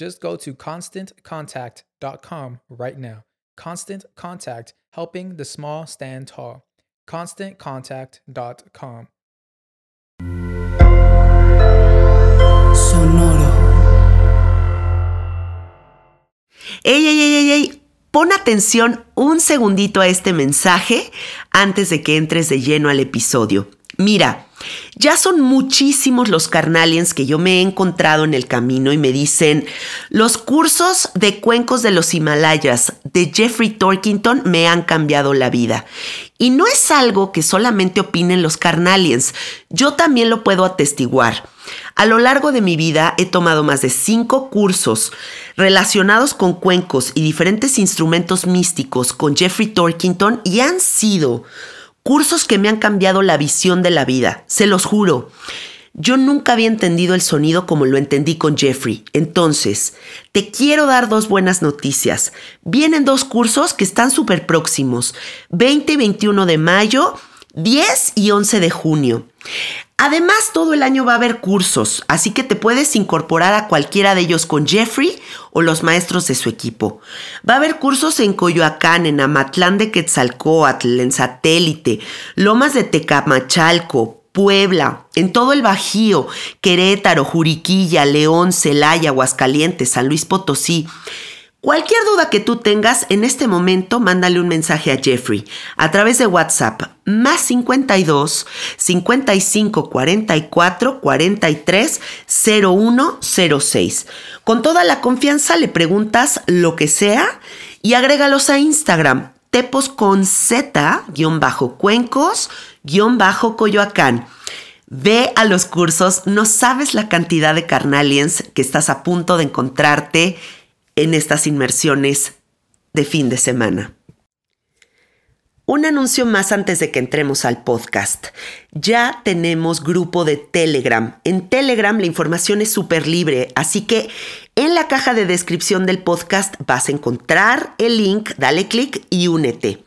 Just go to constantcontact.com right now. Constant Contact, helping the small stand tall. ConstantContact.com. Sonoro. ¡Ey, ey, ey, ey, ey! Pon atención un segundito a este mensaje antes de que entres de lleno al episodio. Mira, ya son muchísimos los carnalians que yo me he encontrado en el camino y me dicen, los cursos de cuencos de los Himalayas de Jeffrey Torkington me han cambiado la vida. Y no es algo que solamente opinen los carnalians, yo también lo puedo atestiguar. A lo largo de mi vida he tomado más de cinco cursos relacionados con cuencos y diferentes instrumentos místicos con Jeffrey Torkington y han sido cursos que me han cambiado la visión de la vida, se los juro. Yo nunca había entendido el sonido como lo entendí con Jeffrey. Entonces, te quiero dar dos buenas noticias. Vienen dos cursos que están súper próximos. 20 y 21 de mayo, 10 y 11 de junio. Además, todo el año va a haber cursos, así que te puedes incorporar a cualquiera de ellos con Jeffrey o los maestros de su equipo. Va a haber cursos en Coyoacán, en Amatlán de Quetzalcoatl, en Satélite, Lomas de Tecamachalco, Puebla, en todo el Bajío, Querétaro, Juriquilla, León, Celaya, Aguascalientes, San Luis Potosí. Cualquier duda que tú tengas en este momento, mándale un mensaje a Jeffrey a través de WhatsApp más 52 55 44 43 0106. Con toda la confianza le preguntas lo que sea y agrégalos a Instagram tepos con z guion bajo cuencos guion bajo coyoacán. Ve a los cursos, no sabes la cantidad de carnaliens que estás a punto de encontrarte en estas inmersiones de fin de semana. Un anuncio más antes de que entremos al podcast. Ya tenemos grupo de Telegram. En Telegram la información es súper libre, así que en la caja de descripción del podcast vas a encontrar el link, dale clic y únete.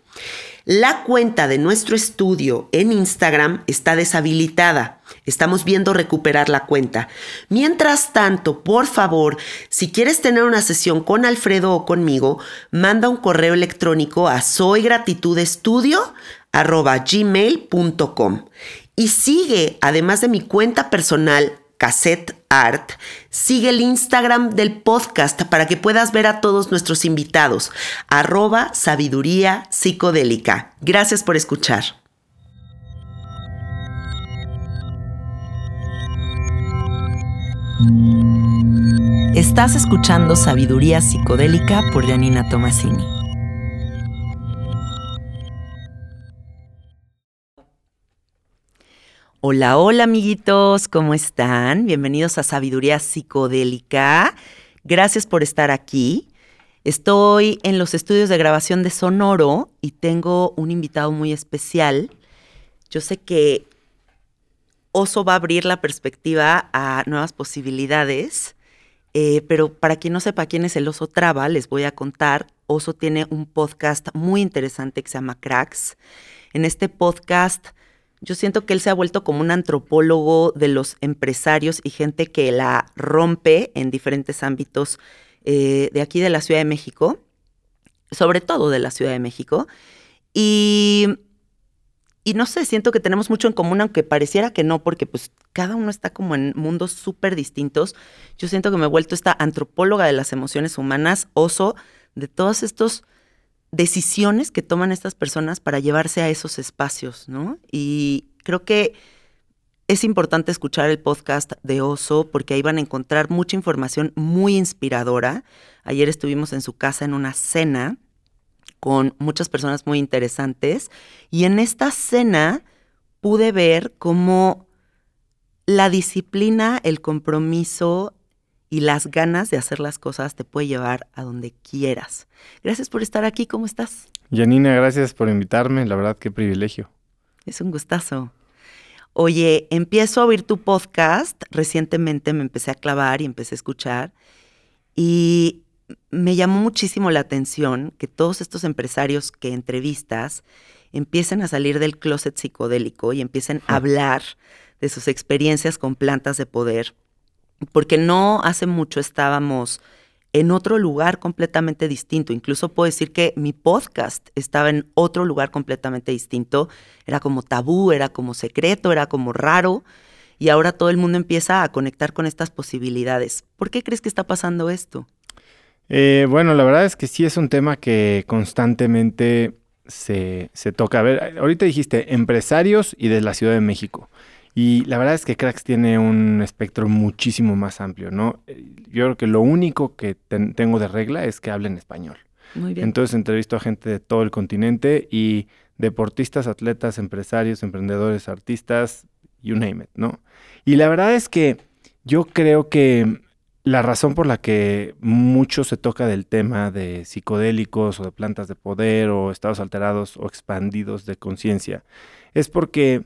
La cuenta de nuestro estudio en Instagram está deshabilitada. Estamos viendo recuperar la cuenta. Mientras tanto, por favor, si quieres tener una sesión con Alfredo o conmigo, manda un correo electrónico a soygratitudestudio.gmail.com y sigue, además de mi cuenta personal, Cassette Sigue el Instagram del podcast para que puedas ver a todos nuestros invitados. Arroba sabiduría psicodélica. Gracias por escuchar. Estás escuchando Sabiduría Psicodélica por Janina Tomasini. Hola, hola amiguitos, ¿cómo están? Bienvenidos a Sabiduría Psicodélica. Gracias por estar aquí. Estoy en los estudios de grabación de Sonoro y tengo un invitado muy especial. Yo sé que Oso va a abrir la perspectiva a nuevas posibilidades, eh, pero para quien no sepa quién es el Oso Traba, les voy a contar. Oso tiene un podcast muy interesante que se llama Cracks. En este podcast yo siento que él se ha vuelto como un antropólogo de los empresarios y gente que la rompe en diferentes ámbitos eh, de aquí de la Ciudad de México, sobre todo de la Ciudad de México. Y, y no sé, siento que tenemos mucho en común, aunque pareciera que no, porque pues cada uno está como en mundos súper distintos. Yo siento que me he vuelto esta antropóloga de las emociones humanas, oso de todos estos decisiones que toman estas personas para llevarse a esos espacios, ¿no? Y creo que es importante escuchar el podcast de Oso porque ahí van a encontrar mucha información muy inspiradora. Ayer estuvimos en su casa en una cena con muchas personas muy interesantes y en esta cena pude ver cómo la disciplina, el compromiso y las ganas de hacer las cosas te puede llevar a donde quieras. Gracias por estar aquí, ¿cómo estás? Janina, gracias por invitarme, la verdad qué privilegio. Es un gustazo. Oye, empiezo a oír tu podcast, recientemente me empecé a clavar y empecé a escuchar y me llamó muchísimo la atención que todos estos empresarios que entrevistas empiecen a salir del closet psicodélico y empiecen a hablar de sus experiencias con plantas de poder porque no hace mucho estábamos en otro lugar completamente distinto. Incluso puedo decir que mi podcast estaba en otro lugar completamente distinto. Era como tabú, era como secreto, era como raro. Y ahora todo el mundo empieza a conectar con estas posibilidades. ¿Por qué crees que está pasando esto? Eh, bueno, la verdad es que sí es un tema que constantemente se, se toca. A ver, ahorita dijiste empresarios y de la Ciudad de México. Y la verdad es que Cracks tiene un espectro muchísimo más amplio, ¿no? Eh, yo creo que lo único que tengo de regla es que hablen español. Muy bien. Entonces entrevisto a gente de todo el continente y deportistas, atletas, empresarios, emprendedores, artistas, you name it, ¿no? Y la verdad es que yo creo que la razón por la que mucho se toca del tema de psicodélicos o de plantas de poder o estados alterados o expandidos de conciencia es porque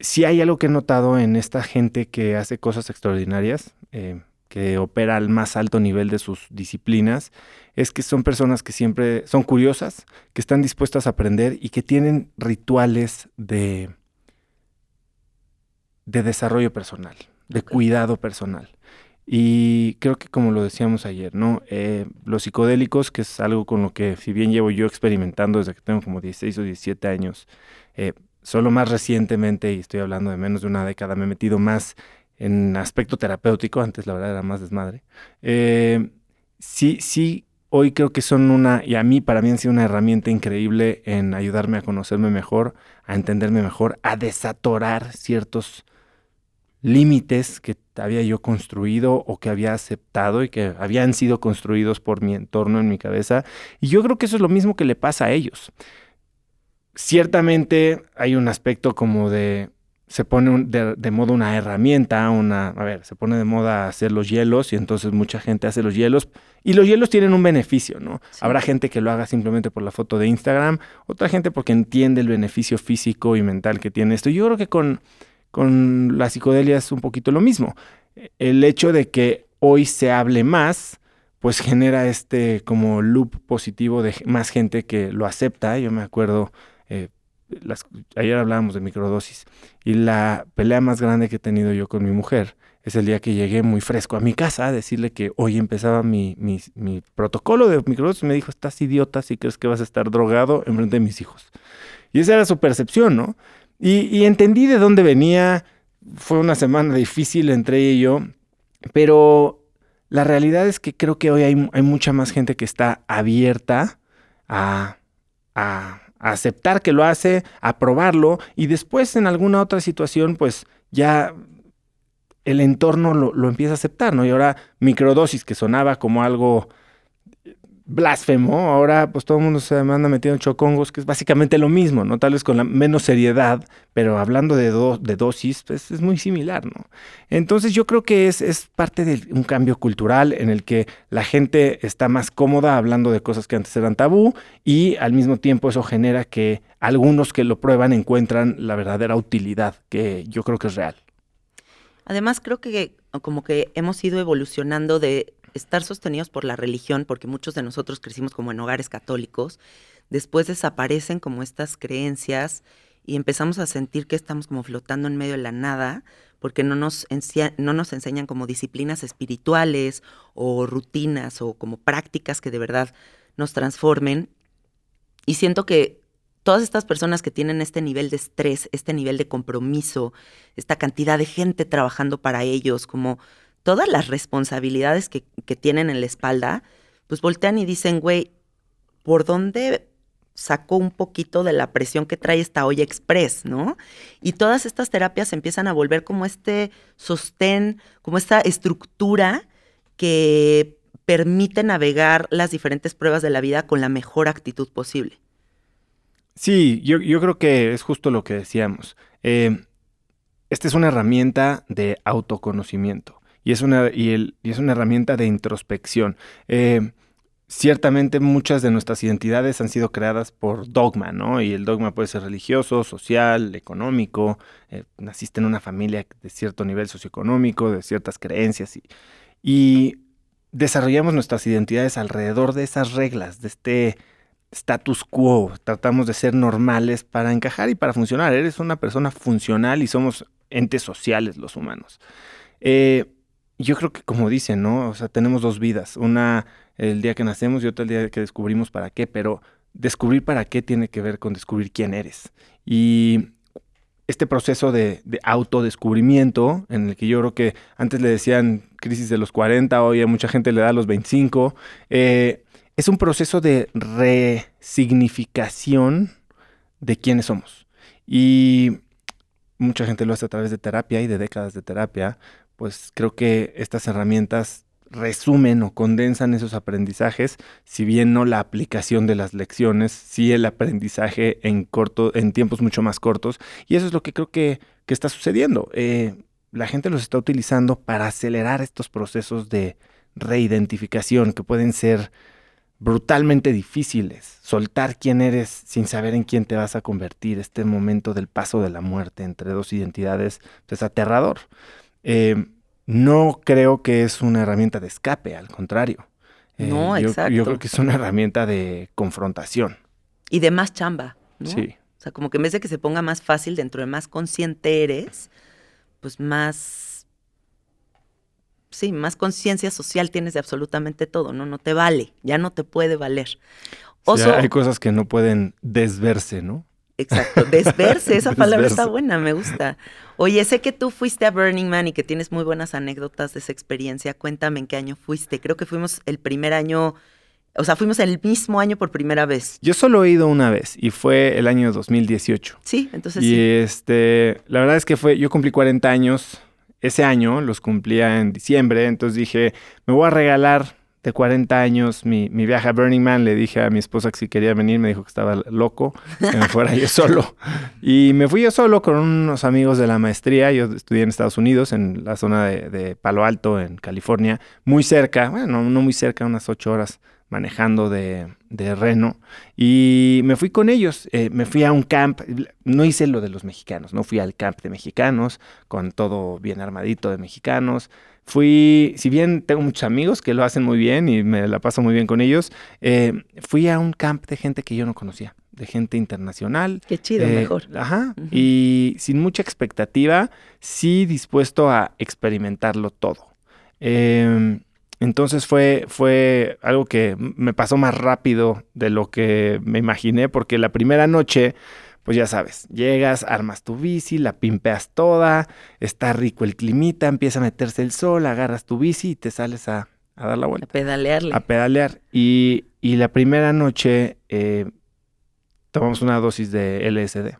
si hay algo que he notado en esta gente que hace cosas extraordinarias, eh, que opera al más alto nivel de sus disciplinas, es que son personas que siempre son curiosas, que están dispuestas a aprender y que tienen rituales de, de desarrollo personal, de cuidado personal. Y creo que como lo decíamos ayer, ¿no? Eh, los psicodélicos, que es algo con lo que si bien llevo yo experimentando desde que tengo como 16 o 17 años, eh, Solo más recientemente, y estoy hablando de menos de una década, me he metido más en aspecto terapéutico, antes la verdad era más desmadre. Eh, sí, sí, hoy creo que son una, y a mí para mí han sido una herramienta increíble en ayudarme a conocerme mejor, a entenderme mejor, a desatorar ciertos límites que había yo construido o que había aceptado y que habían sido construidos por mi entorno en mi cabeza. Y yo creo que eso es lo mismo que le pasa a ellos ciertamente hay un aspecto como de, se pone de, moda una herramienta, una, a ver, se pone de moda hacer los hielos y entonces mucha gente hace los hielos y los hielos tienen un beneficio, ¿no? Habrá gente que lo haga simplemente por la foto de Instagram, otra gente porque entiende el beneficio físico y mental que tiene esto. Yo creo que con, con la psicodelia es un poquito lo mismo. El hecho de que hoy se hable más, pues genera este como loop positivo de más gente que lo acepta. Yo me acuerdo eh, ayer hablábamos de microdosis y la pelea más grande que he tenido yo con mi mujer es el día que llegué muy fresco a mi casa a decirle que hoy empezaba mi, mi, protocolo de microdosis. Me dijo, estás idiota si crees que vas a estar drogado en frente de mis hijos. Y esa era su percepción, ¿no? Y, entendí de dónde venía. Fue una semana difícil entre ella y yo, pero la realidad es que creo que hoy hay, hay mucha más gente que está abierta a, a aceptar que lo hace, a probarlo y después en alguna otra situación pues ya el entorno lo, empieza a aceptar, ¿no? Y ahora microdosis que sonaba como algo blasfemo. Ahora, pues todo el mundo se anda metiendo en chocongos, que es básicamente lo mismo, ¿no? Tal vez con la menos seriedad, pero hablando de, de dosis, pues es muy similar, ¿no? Entonces yo creo que es, es parte de un cambio cultural en el que la gente está más cómoda hablando de cosas que antes eran tabú y al mismo tiempo eso genera que algunos que lo prueban encuentran la verdadera utilidad, que yo creo que es real. Además, creo que como que hemos ido evolucionando de estar sostenidos por la religión, porque muchos de nosotros crecimos como en hogares católicos, después desaparecen como estas creencias y empezamos a sentir que estamos como flotando en medio de la nada, porque no nos, no nos enseñan como disciplinas espirituales o rutinas o como prácticas que de verdad nos transformen. Y siento que todas estas personas que tienen este nivel de estrés, este nivel de compromiso, esta cantidad de gente trabajando para ellos, como todas las responsabilidades que, tienen en la espalda, pues voltean y dicen, güey, ¿por dónde sacó un poquito de la presión que trae esta olla express, ¿no? Y todas estas terapias empiezan a volver como este sostén, como esta estructura que permite navegar las diferentes pruebas de la vida con la mejor actitud posible. Sí, yo, creo que es justo lo que decíamos. Eh, esta es una herramienta de autoconocimiento y es una, y es una herramienta de introspección. Eh, ciertamente muchas de nuestras identidades han sido creadas por dogma, ¿no? Y el dogma puede ser religioso, social, económico, eh, naciste en una familia de cierto nivel socioeconómico, de ciertas creencias y, y desarrollamos nuestras identidades alrededor de esas reglas, de este status quo. Tratamos de ser normales para encajar y para funcionar. Eres una persona funcional y somos entes sociales los humanos. Eh, yo creo que como dicen, ¿no? O sea, tenemos dos vidas, una el día que nacemos y otra el día que descubrimos para qué, pero descubrir para qué tiene que ver con descubrir quién eres. Y este proceso de, autodescubrimiento, en el que yo creo que antes le decían crisis de los 40, hoy a mucha gente le da los 25, eh, es un proceso de resignificación de quiénes somos. Y mucha gente lo hace a través de terapia y de décadas de terapia, pues creo que estas herramientas resumen o condensan esos aprendizajes, si bien no la aplicación de las lecciones, sí el aprendizaje en corto, en tiempos mucho más cortos, y eso es lo que creo que, está sucediendo. Eh, la gente los está utilizando para acelerar estos procesos de reidentificación que pueden ser brutalmente difíciles. Soltar quién eres sin saber en quién te vas a convertir, este momento del paso de la muerte entre dos identidades, es aterrador. Eh, no creo que es una herramienta de escape, al contrario. Eh, no, exacto. Yo creo que es una herramienta de confrontación. Y de más chamba, ¿no? Sí. O sea, como que en vez de que se ponga más fácil, dentro de más consciente eres, pues más. Sí, más conciencia social tienes de absolutamente todo, ¿no? No te vale, ya no te puede valer. hay cosas que no pueden desverse, ¿no? Exacto, desverse, esa palabra está buena, me gusta. Oye, sé que tú fuiste a Burning Man y que tienes muy buenas anécdotas de esa experiencia. Cuéntame en qué año fuiste. Creo que fuimos el primer año, o sea, fuimos el mismo año por primera vez. Yo solo he ido una vez y fue el año 2018. Sí, entonces y sí. este, la verdad es que fue, yo cumplí 40 años ese año, los cumplía en diciembre, entonces dije, me voy a regalar de 40 años, mi, mi, viaje a Burning Man, le dije a mi esposa que si quería venir, me dijo que estaba loco, que me fuera yo solo. Y me fui yo solo con unos amigos de la maestría, yo estudié en Estados Unidos, en la zona de, Palo Alto, en California, muy cerca, bueno, no muy cerca, unas ocho horas manejando de, de Reno. Y me fui con ellos, eh, me fui a un camp, no hice lo de los mexicanos, no fui al camp de mexicanos, con todo bien armadito de mexicanos. Fui, si bien tengo muchos amigos que lo hacen muy bien y me la paso muy bien con ellos, eh, fui a un camp de gente que yo no conocía, de gente internacional. Qué chido, eh, mejor. Ajá. Y sin mucha expectativa, sí dispuesto a experimentarlo todo. Em, entonces fue, fue algo que me pasó más rápido de lo que me imaginé, porque la primera noche pues ya sabes, llegas, armas tu bici, la pimpeas toda, está rico el climita, empieza a meterse el sol, agarras tu bici y te sales a, dar la vuelta. A pedalearle. A pedalear. Y, la primera noche eh, tomamos una dosis de LSD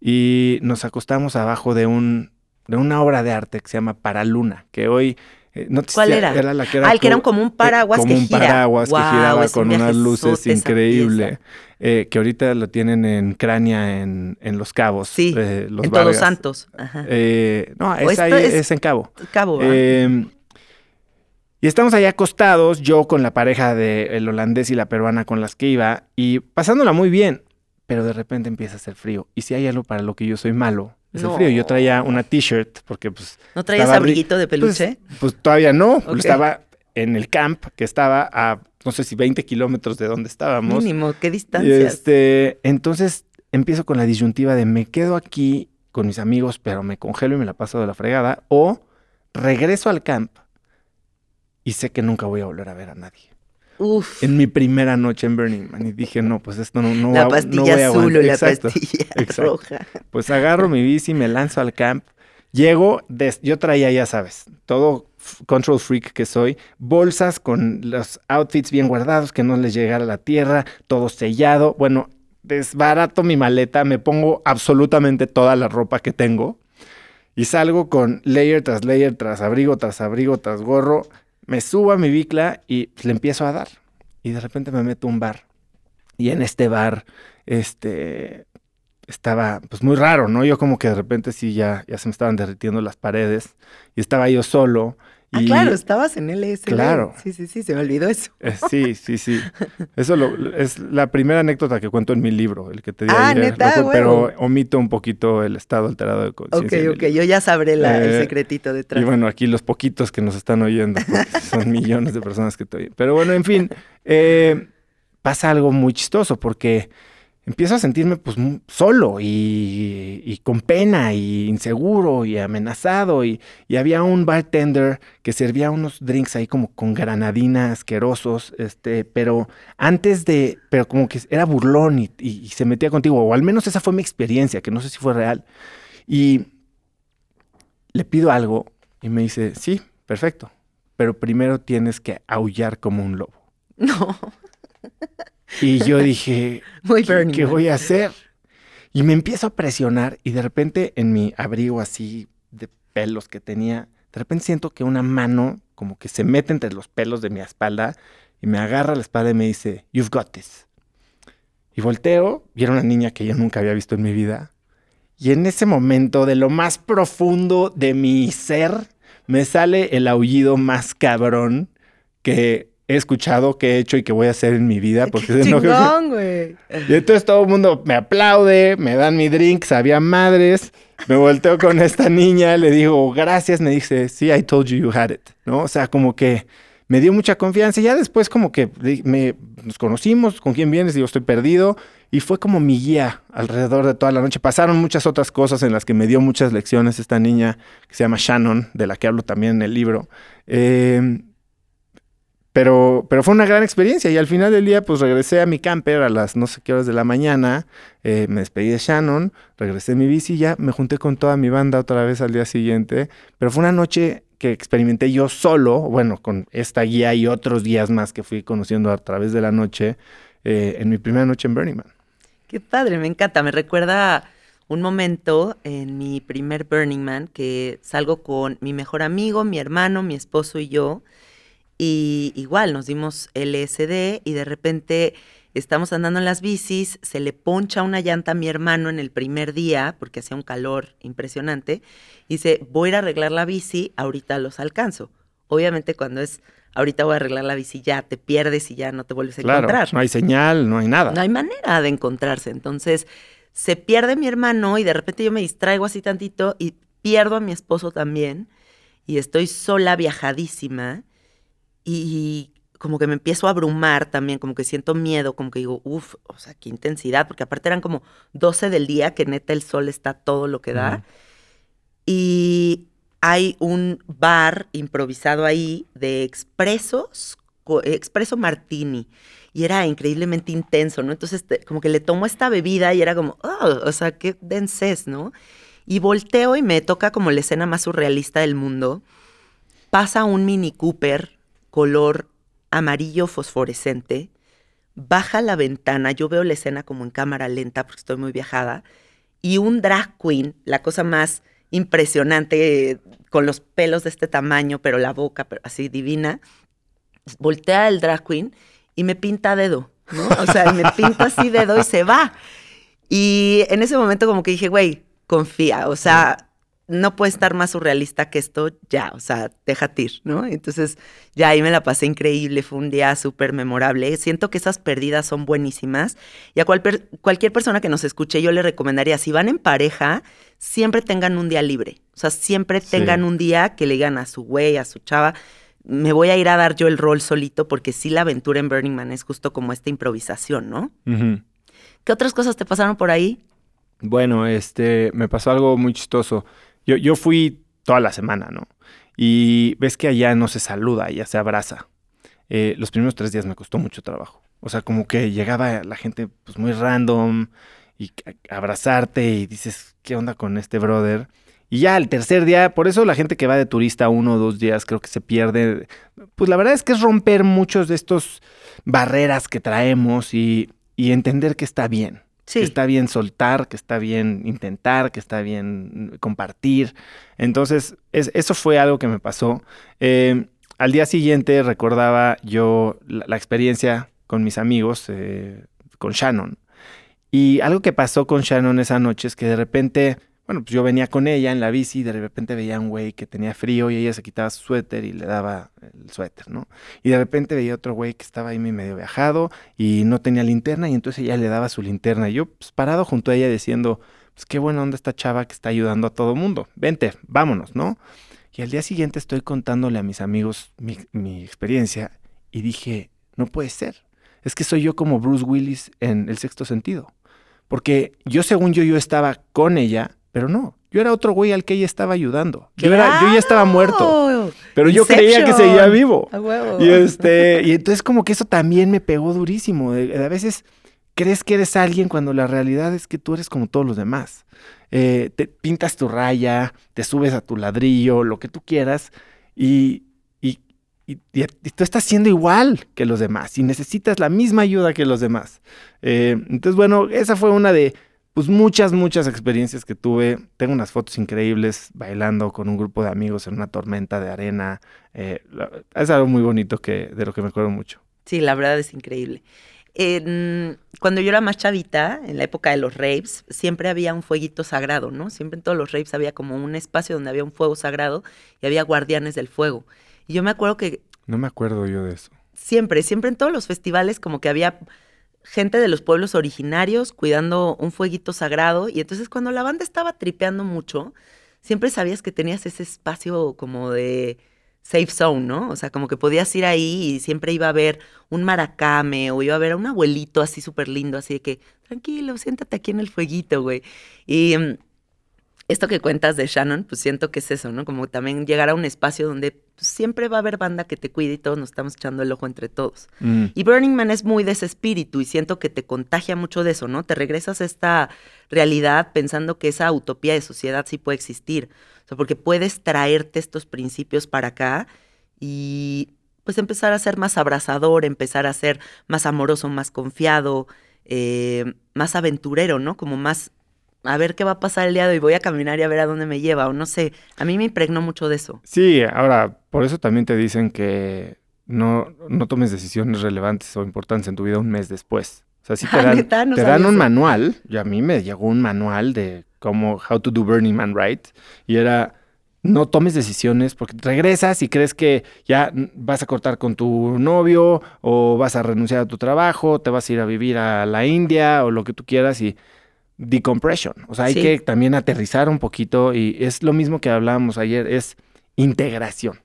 y nos acostamos abajo de, un, de una obra de arte que se llama Paraluna, que hoy eh, no ¿Cuál era? Era la que era Ah, el que era co- como un paraguas eh, que como un gira. paraguas que giraba un con unas luces increíble. eh, que ahorita lo tienen en Crania en, en Los Cabos. Sí, eh, los en Todos Vargas. Santos. Ajá. Eh, no, es, ahí, es- es en Cabo. Cabo, ¿va? Eh, y estamos ahí acostados, yo con la pareja del holandés y la peruana con las que iba, y pasándola muy bien, pero de repente empieza a hacer frío. Y si hay algo para lo que yo soy malo, es No. el frío. Yo traía una t-shirt, porque pues, ¿No traías abriguito de peluche? pues, pues todavía no, Ok. estaba en el camp, que estaba a, no sé si 20 kilómetros de donde estábamos. Mínimo, qué Y distancias. este, entonces empiezo con la disyuntiva de me quedo aquí con mis amigos, pero me congelo y me la paso de la fregada, o regreso al camp y sé que nunca voy a volver a ver a nadie. Uf, En mi primera noche en Burning Man y dije, no, pues esto no, no, la va- no pastilla voy a azul o aguantar". la Exacto. pastilla exacto. roja. Pues agarro mi bici, me lanzo al camp. Llego, des- yo traía, ya sabes, todo control freak que soy, bolsas con los outfits bien guardados, que no les llegara la tierra, todo sellado. Bueno, desbarato mi maleta, me pongo absolutamente toda la ropa que tengo y salgo con layer tras layer, tras abrigo, tras abrigo, tras gorro. Me subo a mi bicla y pues, le empiezo a dar. Y de repente me meto a un bar. Y en este bar, este, estaba pues muy raro, ¿no? Yo como que de repente sí ya, ya se me estaban derritiendo las paredes y estaba yo solo. Ah, y, claro, estabas en LSD. Claro. Sí, sí, sí, se me olvidó eso. eh, sí, sí, sí. Eso lo- es la primera anécdota que cuento en mi libro, el que te di Ah, ayer, ¿neta? lo cu- pero omito un poquito el estado alterado de Ok, conciencia. en el ok, yo ya sabré la- el Eh, secretito detrás. y bueno, aquí los poquitos que nos están oyendo, porque son millones de personas que te oyen. Pero bueno, en fin, eh, pasa algo muy chistoso porque empiezo a sentirme pues solo y, con pena y inseguro y amenazado y, y había un bartender que servía unos drinks ahí como con granadina asquerosos, este, pero antes de, pero como que era burlón y- y se metía contigo, o al menos esa fue mi experiencia, que no sé si fue real. Y le pido algo y me dice, sí, perfecto, pero primero tienes que aullar como un lobo. No, Y yo dije, muy ¿qué, qué voy a hacer? Y me empiezo a presionar y de repente en mi abrigo así de pelos que tenía, de repente siento que una mano como que se mete entre los pelos de mi espalda y me agarra la espalda y me dice, you've got this. Y volteo y era una niña que yo nunca había visto en mi vida. Y en ese momento, de lo más profundo de mi ser, me sale el aullido más cabrón que he escuchado, que he hecho y que voy a hacer en mi vida. Porque Qué que- chingón, güey. y entonces todo el mundo me aplaude, me dan mi drink, sabía madres. Me volteo con esta niña, le digo gracias, me dice, sí, I told you you had it, ¿no? O sea, como que me dio mucha confianza y ya después como que me, nos conocimos, con quién vienes, digo, estoy perdido. Y fue como mi guía alrededor de toda la noche. Pasaron muchas otras cosas en las que me dio muchas lecciones esta niña que se llama Shannon, de la que hablo también en el libro. Eh, pero, pero fue una gran experiencia y al final del día pues regresé a mi camper a las no sé qué horas de la mañana, eh, me despedí de Shannon, regresé en mi bici y ya me junté con toda mi banda otra vez al día siguiente, pero fue una noche que experimenté yo solo, bueno, con esta guía y otros días más que fui conociendo a través de la noche, eh, en mi primera noche en Burning Man. Qué padre, me encanta. Me recuerda un momento en mi primer Burning Man que salgo con mi mejor amigo, mi hermano, mi esposo y yo. Y igual nos dimos LSD y de repente estamos andando en las bicis, se le poncha una llanta a mi hermano en el primer día porque hacía un calor impresionante. Y dice, voy a ir a arreglar la bici, ahorita los alcanzo. Obviamente cuando es, ahorita voy a arreglar la bici, ya te pierdes y ya no te vuelves a Claro, encontrar. no hay señal, no hay nada. No hay manera de encontrarse. Entonces, se pierde mi hermano y de repente yo me distraigo así tantito y pierdo a mi esposo también. Y estoy sola, viajadísima. Y como que me empiezo a abrumar también, como que siento miedo, como que digo, uff, o sea, qué intensidad, porque aparte eran como 12 del día, que neta el sol está todo lo que da. Y hay un bar improvisado ahí de expresos, expreso martini. Y era increíblemente intenso, ¿no? Entonces, te- como que le tomo esta bebida y era como, oh, o sea, qué densez, ¿no? Y volteo y me toca como la escena más surrealista del mundo. Pasa un Mini Cooper color amarillo fosforescente, baja la ventana, yo veo la escena como en cámara lenta porque estoy muy viajada, y un drag queen, la cosa más impresionante, con los pelos de este tamaño, pero la boca así divina. Voltea el drag queen y me pinta dedo, ¿no? O sea, me pinta así dedo y se va. Y en ese momento como que dije, güey, confía, o sea, no puede estar más surrealista que esto ya, o sea, déjate ir, ¿no? Entonces ya ahí me la pasé increíble, fue un día súper memorable. Siento que esas pérdidas son buenísimas y a cualquier persona que nos escuche yo le recomendaría, si van en pareja, siempre tengan un día libre, o sea, siempre tengan un día que le digan a su güey, a su chava, me voy a ir a dar yo el rol solito porque sí la aventura en Burning Man es justo como esta improvisación, ¿no? ¿Qué otras cosas te pasaron por ahí? Bueno, este, me pasó algo muy chistoso. Yo, yo fui toda la semana, ¿no? Y ves que allá no se saluda, allá se abraza. Eh, los primeros tres días me costó mucho trabajo. O sea, como que llegaba la gente pues muy random y abrazarte y dices, ¿qué onda con este brother? Y ya el tercer día, por eso la gente que va de turista uno o dos días creo que se pierde. Pues la verdad es que es romper muchos de estos barreras que traemos y, y entender que está bien. Que está bien soltar, que está bien intentar, que está bien compartir. Entonces, eso fue algo que me pasó. Eh, al día siguiente recordaba yo la, experiencia con mis amigos, eh, con Shannon. Y algo que pasó con Shannon esa noche es que de repente bueno, pues yo venía con ella en la bici y de repente veía un güey que tenía frío y ella se quitaba su suéter y le daba el suéter, ¿no? Y de repente veía otro güey que estaba ahí medio viajado y no tenía linterna y entonces ella le daba su linterna. Y yo, pues parado junto a ella diciendo, pues qué buena onda esta chava que está ayudando a todo mundo. Vente, vámonos, ¿no? Y al día siguiente estoy contándole a mis amigos mi, mi experiencia y dije, no puede ser. Es que soy yo como Bruce Willis en el sexto sentido. Porque yo, según yo, yo estaba con ella pero no, yo era otro güey al que ella estaba ayudando. Yo, era, yo ya estaba muerto. Pero yo creía que seguía vivo. Y este, y entonces como que eso también me pegó durísimo. a veces crees que eres alguien cuando la realidad es que tú eres como todos los demás. Eh, te pintas tu raya, te subes a tu ladrillo, lo que tú quieras, y, y, y, tú estás siendo igual que los demás y necesitas la misma ayuda que los demás. Eh, entonces, bueno, esa fue una de pues muchas, muchas experiencias que tuve. Tengo unas fotos increíbles bailando con un grupo de amigos en una tormenta de arena. Eh, es algo muy bonito que, de lo que me acuerdo mucho. Sí, la verdad es increíble. cuando yo era más chavita, en la época de los raves, siempre había un fueguito sagrado, ¿no? Siempre en todos los raves había como un espacio donde había un fuego sagrado y había guardianes del fuego. Y yo me acuerdo que... No me acuerdo yo de eso. Siempre, siempre en todos los festivales como que había gente de los pueblos originarios cuidando un fueguito sagrado. Y entonces cuando la banda estaba tripeando mucho, siempre sabías que tenías ese espacio como de safe zone, ¿no? O sea, como que podías ir ahí y siempre iba a haber un maracame o iba a ver a un abuelito así súper lindo, así de que, tranquilo, siéntate aquí en el fueguito, güey. Y mm, esto que cuentas de Shannon, pues siento que es eso, ¿no? Como también llegar a un espacio donde pues, siempre va a haber banda que te cuide y todos nos estamos echando el ojo entre todos. Mm. Y Burning Man es muy de ese espíritu y siento que te contagia mucho de eso, ¿no? Te regresas a esta realidad pensando que esa utopía de sociedad sí puede existir. O sea, porque puedes traerte estos principios para acá y pues empezar a ser más abrazador, empezar a ser más amoroso, más confiado, eh, más aventurero, ¿no? Como más a ver qué va a pasar el día de hoy, voy a caminar y a ver a dónde me lleva, o no sé, a mí me impregnó mucho de eso. Sí, ahora, por eso también te dicen que no, no tomes decisiones relevantes o importantes en tu vida un mes después. O sea, si te dan, te dan un manual, y a mí me llegó un manual de cómo, how to do Burning Man right, y era, no tomes decisiones porque regresas y crees que ya vas a cortar con tu novio o vas a renunciar a tu trabajo, te vas a ir a vivir a la India o lo que tú quieras y decompression. O sea, hay que también aterrizar un poquito y es lo mismo que hablábamos ayer, es integración.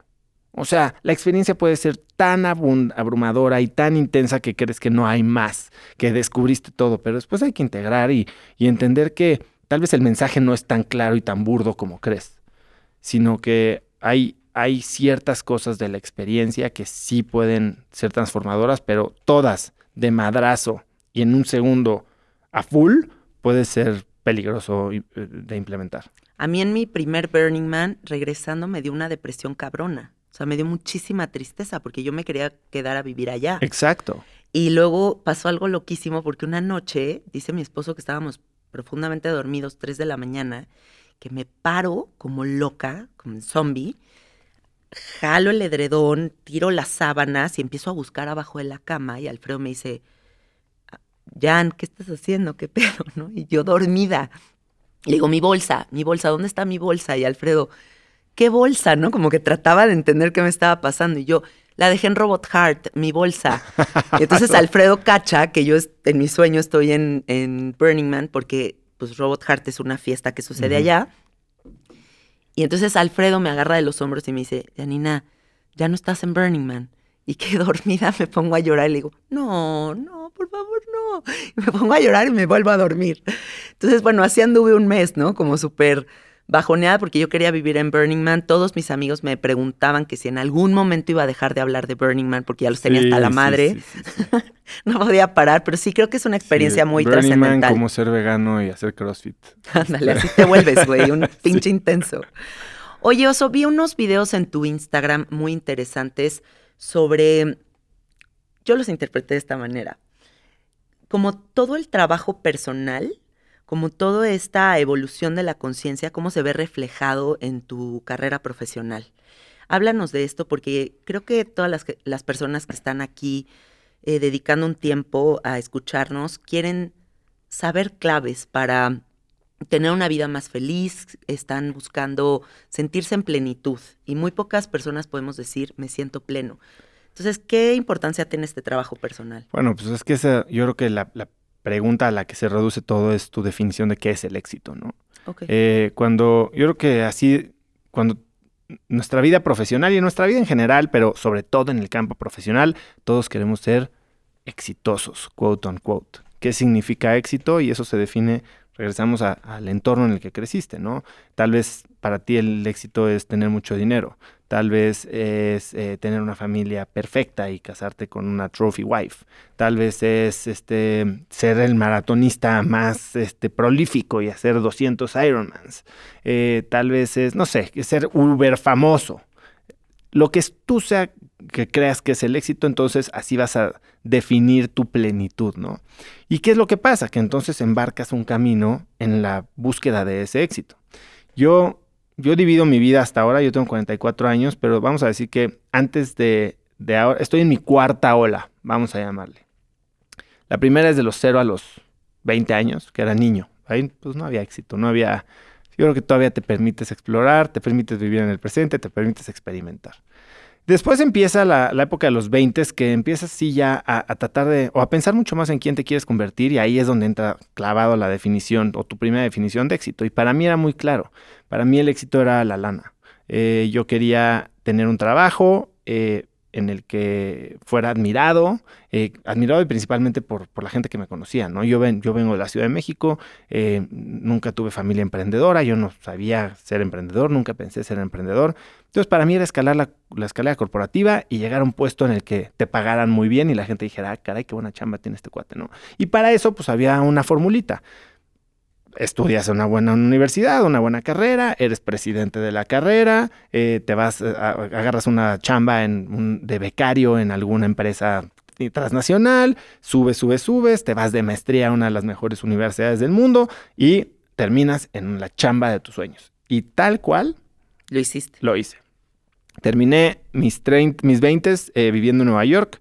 O sea, la experiencia puede ser tan abrumadora y tan intensa que crees que no hay más, que descubriste todo, pero después hay que integrar y, y entender que tal vez el mensaje no es tan claro y tan burdo como crees, sino que hay, hay ciertas cosas de la experiencia que sí pueden ser transformadoras, pero todas de madrazo y en un segundo a full, puede ser peligroso eh, de implementar. A mí en mi primer Burning Man, regresando, me dio una depresión cabrona. O sea, me dio muchísima tristeza porque yo me quería quedar a vivir allá. Exacto. Y luego pasó algo loquísimo porque una noche, dice mi esposo que estábamos profundamente dormidos, 3 de la mañana, que me paro como loca, como un zombie, jalo el edredón, tiro las sábanas y empiezo a buscar abajo de la cama y Alfredo me dice, Jan, ¿qué estás haciendo? ¿Qué pedo? ¿No? Y yo dormida. Le digo, mi bolsa, mi bolsa, ¿dónde está mi bolsa? Y Alfredo, ¿qué bolsa? ¿No? Como que trataba de entender qué me estaba pasando. Y yo, la dejé en Robot Heart, mi bolsa. Y entonces Alfredo cacha que yo en mi sueño estoy en, en Burning Man porque pues Robot Heart es una fiesta que sucede allá. Y entonces Alfredo me agarra de los hombros y me dice, Janina, ya no estás en Burning Man. Y que dormida me pongo a llorar y le digo, no, no, por favor, no. Y me pongo a llorar y me vuelvo a dormir. Entonces, bueno, así anduve un mes, ¿no? Como súper bajoneada porque yo quería vivir en Burning Man. Todos mis amigos me preguntaban que si en algún momento iba a dejar de hablar de Burning Man porque ya los tenía hasta la madre. no podía parar, pero sí creo que es una experiencia muy Burning trascendental. Man como ser vegano y hacer CrossFit. Ándale, así te vuelves, güey, un pinche intenso. Oye, Oso, vi unos videos en tu Instagram muy interesantes sobre, yo los interpreté de esta manera, como todo el trabajo personal, como toda esta evolución de la conciencia, cómo se ve reflejado en tu carrera profesional. Háblanos de esto porque creo que todas las, las personas que están aquí eh, dedicando un tiempo a escucharnos quieren saber claves para tener una vida más feliz, están buscando sentirse en plenitud y muy pocas personas podemos decir me siento pleno. Entonces, ¿qué importancia tiene este trabajo personal? Bueno, pues es que esa, yo creo que la, la pregunta a la que se reduce todo es tu definición de qué es el éxito, ¿no? Ok. Eh, cuando, yo creo que así, cuando nuestra vida profesional y nuestra vida en general, pero sobre todo en el campo profesional, todos queremos ser exitosos, quote unquote. ¿Qué significa éxito? Y eso se define, regresamos al entorno en el que creciste, ¿no? Tal vez para ti el éxito es tener mucho dinero, tal vez es eh, tener una familia perfecta y casarte con una trophy wife, tal vez es este, ser el maratonista más este, prolífico y hacer 200 Ironmans, Eh, tal vez es, no sé, ser uber famoso. Lo que tú sea que creas que es el éxito, entonces así vas a definir tu plenitud, ¿no? ¿Y qué es lo que pasa? Que entonces embarcas un camino en la búsqueda de ese éxito. Yo, yo divido mi vida hasta ahora, yo tengo 44 años, pero vamos a decir que antes de, de ahora, estoy en mi cuarta ola, vamos a llamarle. La primera es de los 0 a los 20 años, que era niño. Ahí pues no había éxito, no había... Yo creo que todavía te permites explorar, te permites vivir en el presente, te permites experimentar. Después empieza la, época de los 20, que empiezas sí ya a, a tratar de, o a pensar mucho más en quién te quieres convertir y ahí es donde entra clavado la definición o tu primera definición de éxito. Y para mí era muy claro, para mí el éxito era la lana. Eh, yo quería tener un trabajo eh, en el que fuera admirado, eh, admirado y principalmente por, por la gente que me conocía, ¿no? Yo, ven, yo vengo de la Ciudad de México, eh, nunca tuve familia emprendedora, yo no sabía ser emprendedor, nunca pensé ser emprendedor. Entonces, para mí era escalar la, la escalera corporativa y llegar a un puesto en el que te pagaran muy bien y la gente dijera, ah, caray, qué buena chamba tiene este cuate, ¿no? Y para eso, pues había una formulita. Estudias en una buena universidad, una buena carrera, eres presidente de la carrera, eh, te vas, eh, a- agarras una chamba en un- de becario en alguna empresa transnacional, subes, subes, subes, te vas de maestría a una de las mejores universidades del mundo y terminas en la chamba de tus sueños. Y tal cual Lo hiciste. lo hice. Terminé mis, mis 20 eh, viviendo en Nueva York.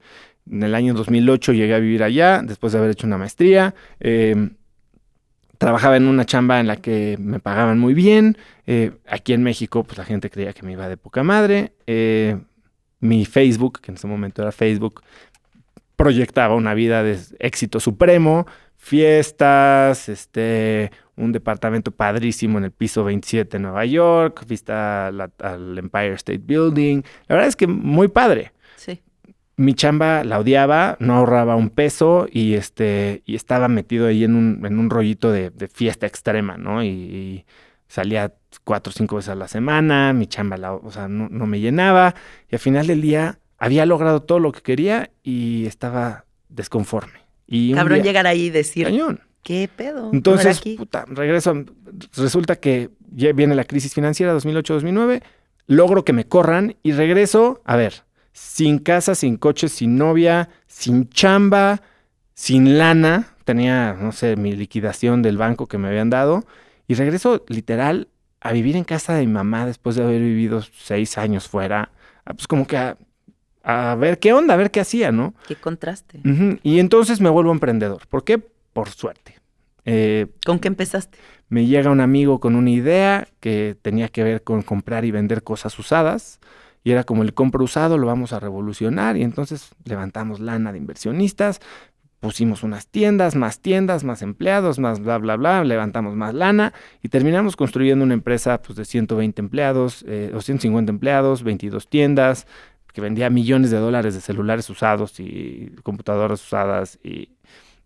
En el año 2008 llegué a vivir allá, después de haber hecho una maestría. Eh, trabajaba en una chamba en la que me pagaban muy bien. Eh, aquí en México, pues la gente creía que me iba de poca madre. Eh, mi Facebook, que en ese momento era Facebook, proyectaba una vida de éxito supremo, fiestas, este, un departamento padrísimo en el piso 27 de Nueva York, vista al Empire State Building. La verdad es que muy padre. Mi chamba la odiaba, no ahorraba un peso y este y estaba metido ahí en un, en un rollito de, de fiesta extrema, ¿no? Y, y salía cuatro o cinco veces a la semana, mi chamba la, o sea, no, no me llenaba y al final del día había logrado todo lo que quería y estaba desconforme. Y Cabrón día- llegar ahí y decir, cañón. ¿qué pedo? ¿Por Entonces, puta, regreso. Resulta que ya viene la crisis financiera 2008-2009. Logro que me corran y regreso, a ver, sin casa, sin coche, sin novia, sin chamba, sin lana. Tenía, no sé, mi liquidación del banco que me habían dado. Y regreso literal a vivir en casa de mi mamá después de haber vivido seis años fuera, ah, pues como que a, a ver qué onda, a ver qué hacía, ¿no? Qué contraste. Y entonces me vuelvo emprendedor. ¿Por qué? Por suerte. Eh, ¿Con qué empezaste? me llega un amigo con una idea que tenía que ver con comprar y vender cosas usadas. Y era como el compro usado, lo vamos a revolucionar. Y entonces levantamos lana de inversionistas, pusimos unas tiendas, más tiendas, más empleados, más bla, bla, bla, levantamos más lana y terminamos construyendo una empresa pues, de 120 empleados, eh, o 150 empleados, 22 tiendas, que vendía millones de dólares de celulares usados y computadoras usadas. Y,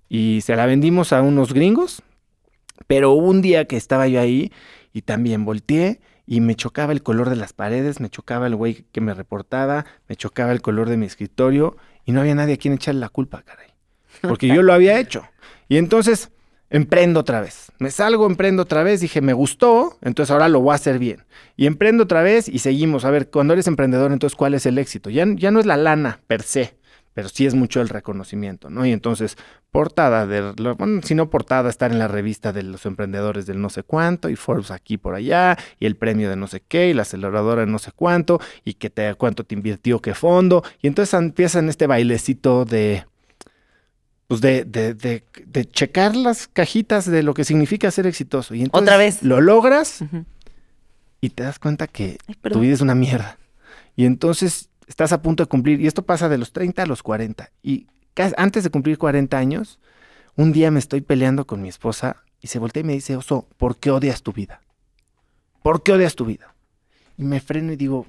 y se la vendimos a unos gringos. Pero un día que estaba yo ahí y también volteé y me chocaba el color de las paredes, me chocaba el güey que me reportaba, me chocaba el color de mi escritorio y no había nadie a quien echarle la culpa, caray. Porque yo lo había hecho. Y entonces emprendo otra vez. Me salgo, emprendo otra vez, dije, me gustó, entonces ahora lo voy a hacer bien. Y emprendo otra vez y seguimos. A ver, cuando eres emprendedor, entonces, ¿cuál es el éxito? Ya, ya no es la lana per se, pero sí es mucho el reconocimiento, ¿no? Y entonces, portada de, bueno, si no portada, estar en la revista de los emprendedores del no sé cuánto, y Forbes aquí por allá, y el premio de no sé qué, y la aceleradora de no sé cuánto, y que te, cuánto te invirtió, qué fondo, y entonces empiezan este bailecito de, pues de, de, de, de checar las cajitas de lo que significa ser exitoso. Y entonces Otra vez. Lo logras y te das cuenta que Ay, tu vida es una mierda. Y entonces estás a punto de cumplir, y esto pasa de los 30 a los 40. Y antes de cumplir 40 años, un día me estoy peleando con mi esposa y se voltea y me dice, Oso, ¿por qué odias tu vida? ¿Por qué odias tu vida? Y me freno y digo,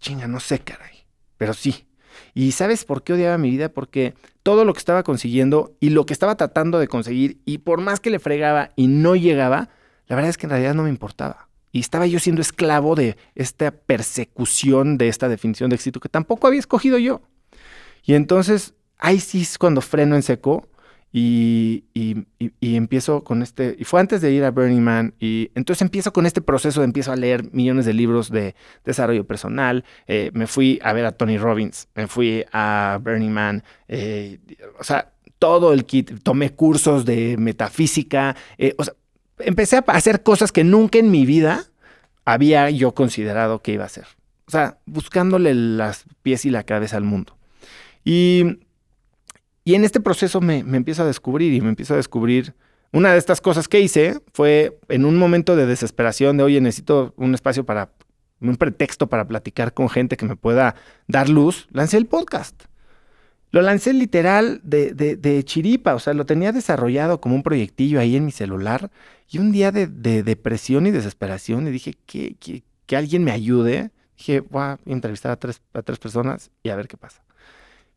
chinga, no sé, caray, pero sí. ¿Y sabes por qué odiaba mi vida? Porque todo lo que estaba consiguiendo y lo que estaba tratando de conseguir, y por más que le fregaba y no llegaba, la verdad es que en realidad no me importaba. Y estaba yo siendo esclavo de esta persecución de esta definición de éxito que tampoco había escogido yo. Y entonces, ahí sí es cuando freno en seco y, y- y- empiezo con este, y fue antes de ir a Burning Man, y entonces empiezo con este proceso, de empiezo a leer millones de libros de desarrollo personal, eh, me fui a ver a Tony Robbins, me fui a Burning Man, eh, o sea, todo el kit, tomé cursos de metafísica, eh, o sea, empecé a hacer cosas que nunca en mi vida había yo considerado que iba a hacer. O sea, buscándole las pies y la cabeza al mundo. Y, y en este proceso me, me empiezo a descubrir y me empiezo a descubrir. Una de estas cosas que hice fue en un momento de desesperación de, oye, necesito un espacio para, un pretexto para platicar con gente que me pueda dar luz, lancé el podcast. Lo lancé literal de, de, de chiripa, o sea, lo tenía desarrollado como un proyectillo ahí en mi celular. Y un día de, de depresión y desesperación, y dije, que, que, que alguien me ayude. Dije, voy a entrevistar a tres, a tres personas y a ver qué pasa.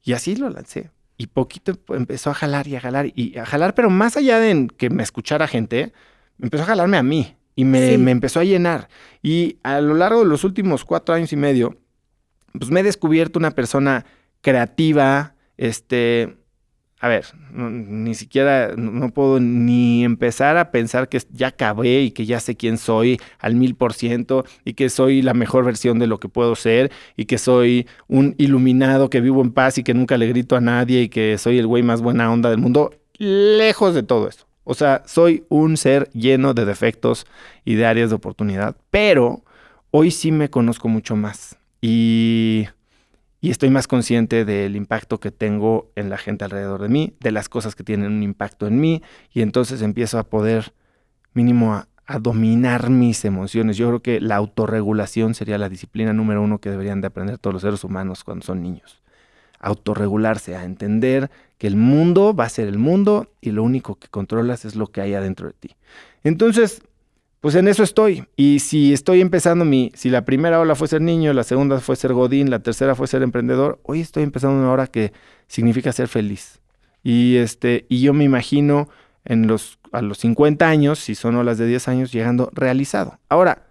Y así lo lancé. Y poquito empezó a jalar y a jalar y a jalar, pero más allá de que me escuchara gente, empezó a jalarme a mí y me, Sí. me empezó a llenar. Y a lo largo de los últimos cuatro años y medio, pues me he descubierto una persona creativa, este, a ver, ni siquiera, no, no puedo ni empezar a pensar que ya acabé y que ya sé quién soy al mil por ciento y que soy la mejor versión de lo que puedo ser y que soy un iluminado que vivo en paz y que nunca le grito a nadie y que soy el güey más buena onda del mundo, lejos de todo eso. O sea, soy un ser lleno de defectos y de áreas de oportunidad, pero hoy sí me conozco mucho más y, y estoy más consciente del impacto que tengo en la gente alrededor de mí, de las cosas que tienen un impacto en mí y entonces empiezo a poder mínimo a, dominar mis emociones. Yo creo que la autorregulación sería la disciplina número uno que deberían de aprender todos los seres humanos cuando son niños. Autorregularse, a entender que el mundo va a ser el mundo y lo único que controlas es lo que hay adentro de ti. Entonces, pues en eso estoy. Y si estoy empezando mi, si la primera ola fue ser niño, la segunda fue ser godín, la tercera fue ser emprendedor, hoy estoy empezando una hora que significa ser feliz. Y este, y yo me imagino en los, a los 50 años, si son olas de 10 años, llegando realizado. Ahora,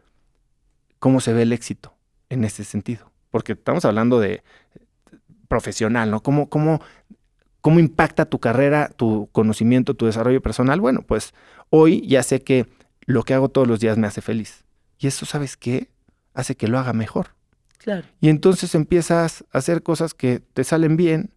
¿cómo se ve el éxito en ese sentido? Porque estamos hablando de profesional, ¿no? ¿Cómo, cómo, cómo impacta tu carrera, tu conocimiento, tu desarrollo personal? Bueno, pues hoy ya sé que lo que hago todos los días me hace feliz. Y eso, ¿sabes qué? Hace que lo haga mejor. Claro. Y entonces empiezas a hacer cosas que te salen bien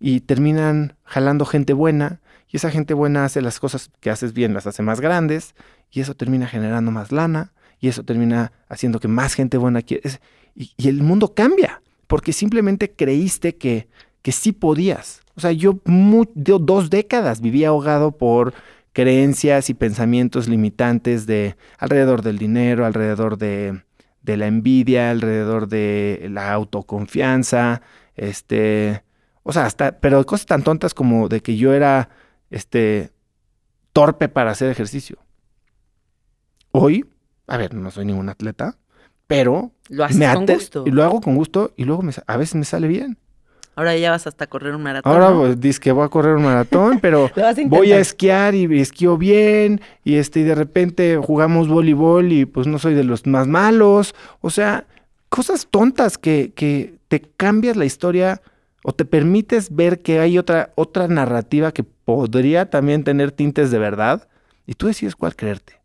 y terminan jalando gente buena. Y esa gente buena hace las cosas que haces bien, las hace más grandes. Y eso termina generando más lana. y eso termina haciendo que más gente buena quiera. Y, y, el mundo cambia, porque simplemente creíste que, que sí podías. O sea, yo dos décadas viví ahogado por creencias y pensamientos limitantes de alrededor del dinero, alrededor de, de la envidia, alrededor de la autoconfianza, este, o sea, hasta, pero cosas tan tontas como de que yo era, este, torpe para hacer ejercicio. Hoy, a ver, no soy ningún atleta, pero lo haces con gusto. Y lo hago con gusto y luego a veces me sale bien. Ahora ya vas hasta correr un maratón. Ahora pues, dices que voy a correr un maratón, pero voy a esquiar y esquío bien y este y de repente jugamos voleibol y pues no soy de los más malos. O sea, cosas tontas que, que te cambias la historia o te permites ver que hay otra, otra narrativa que podría también tener tintes de verdad y tú decides cuál creerte.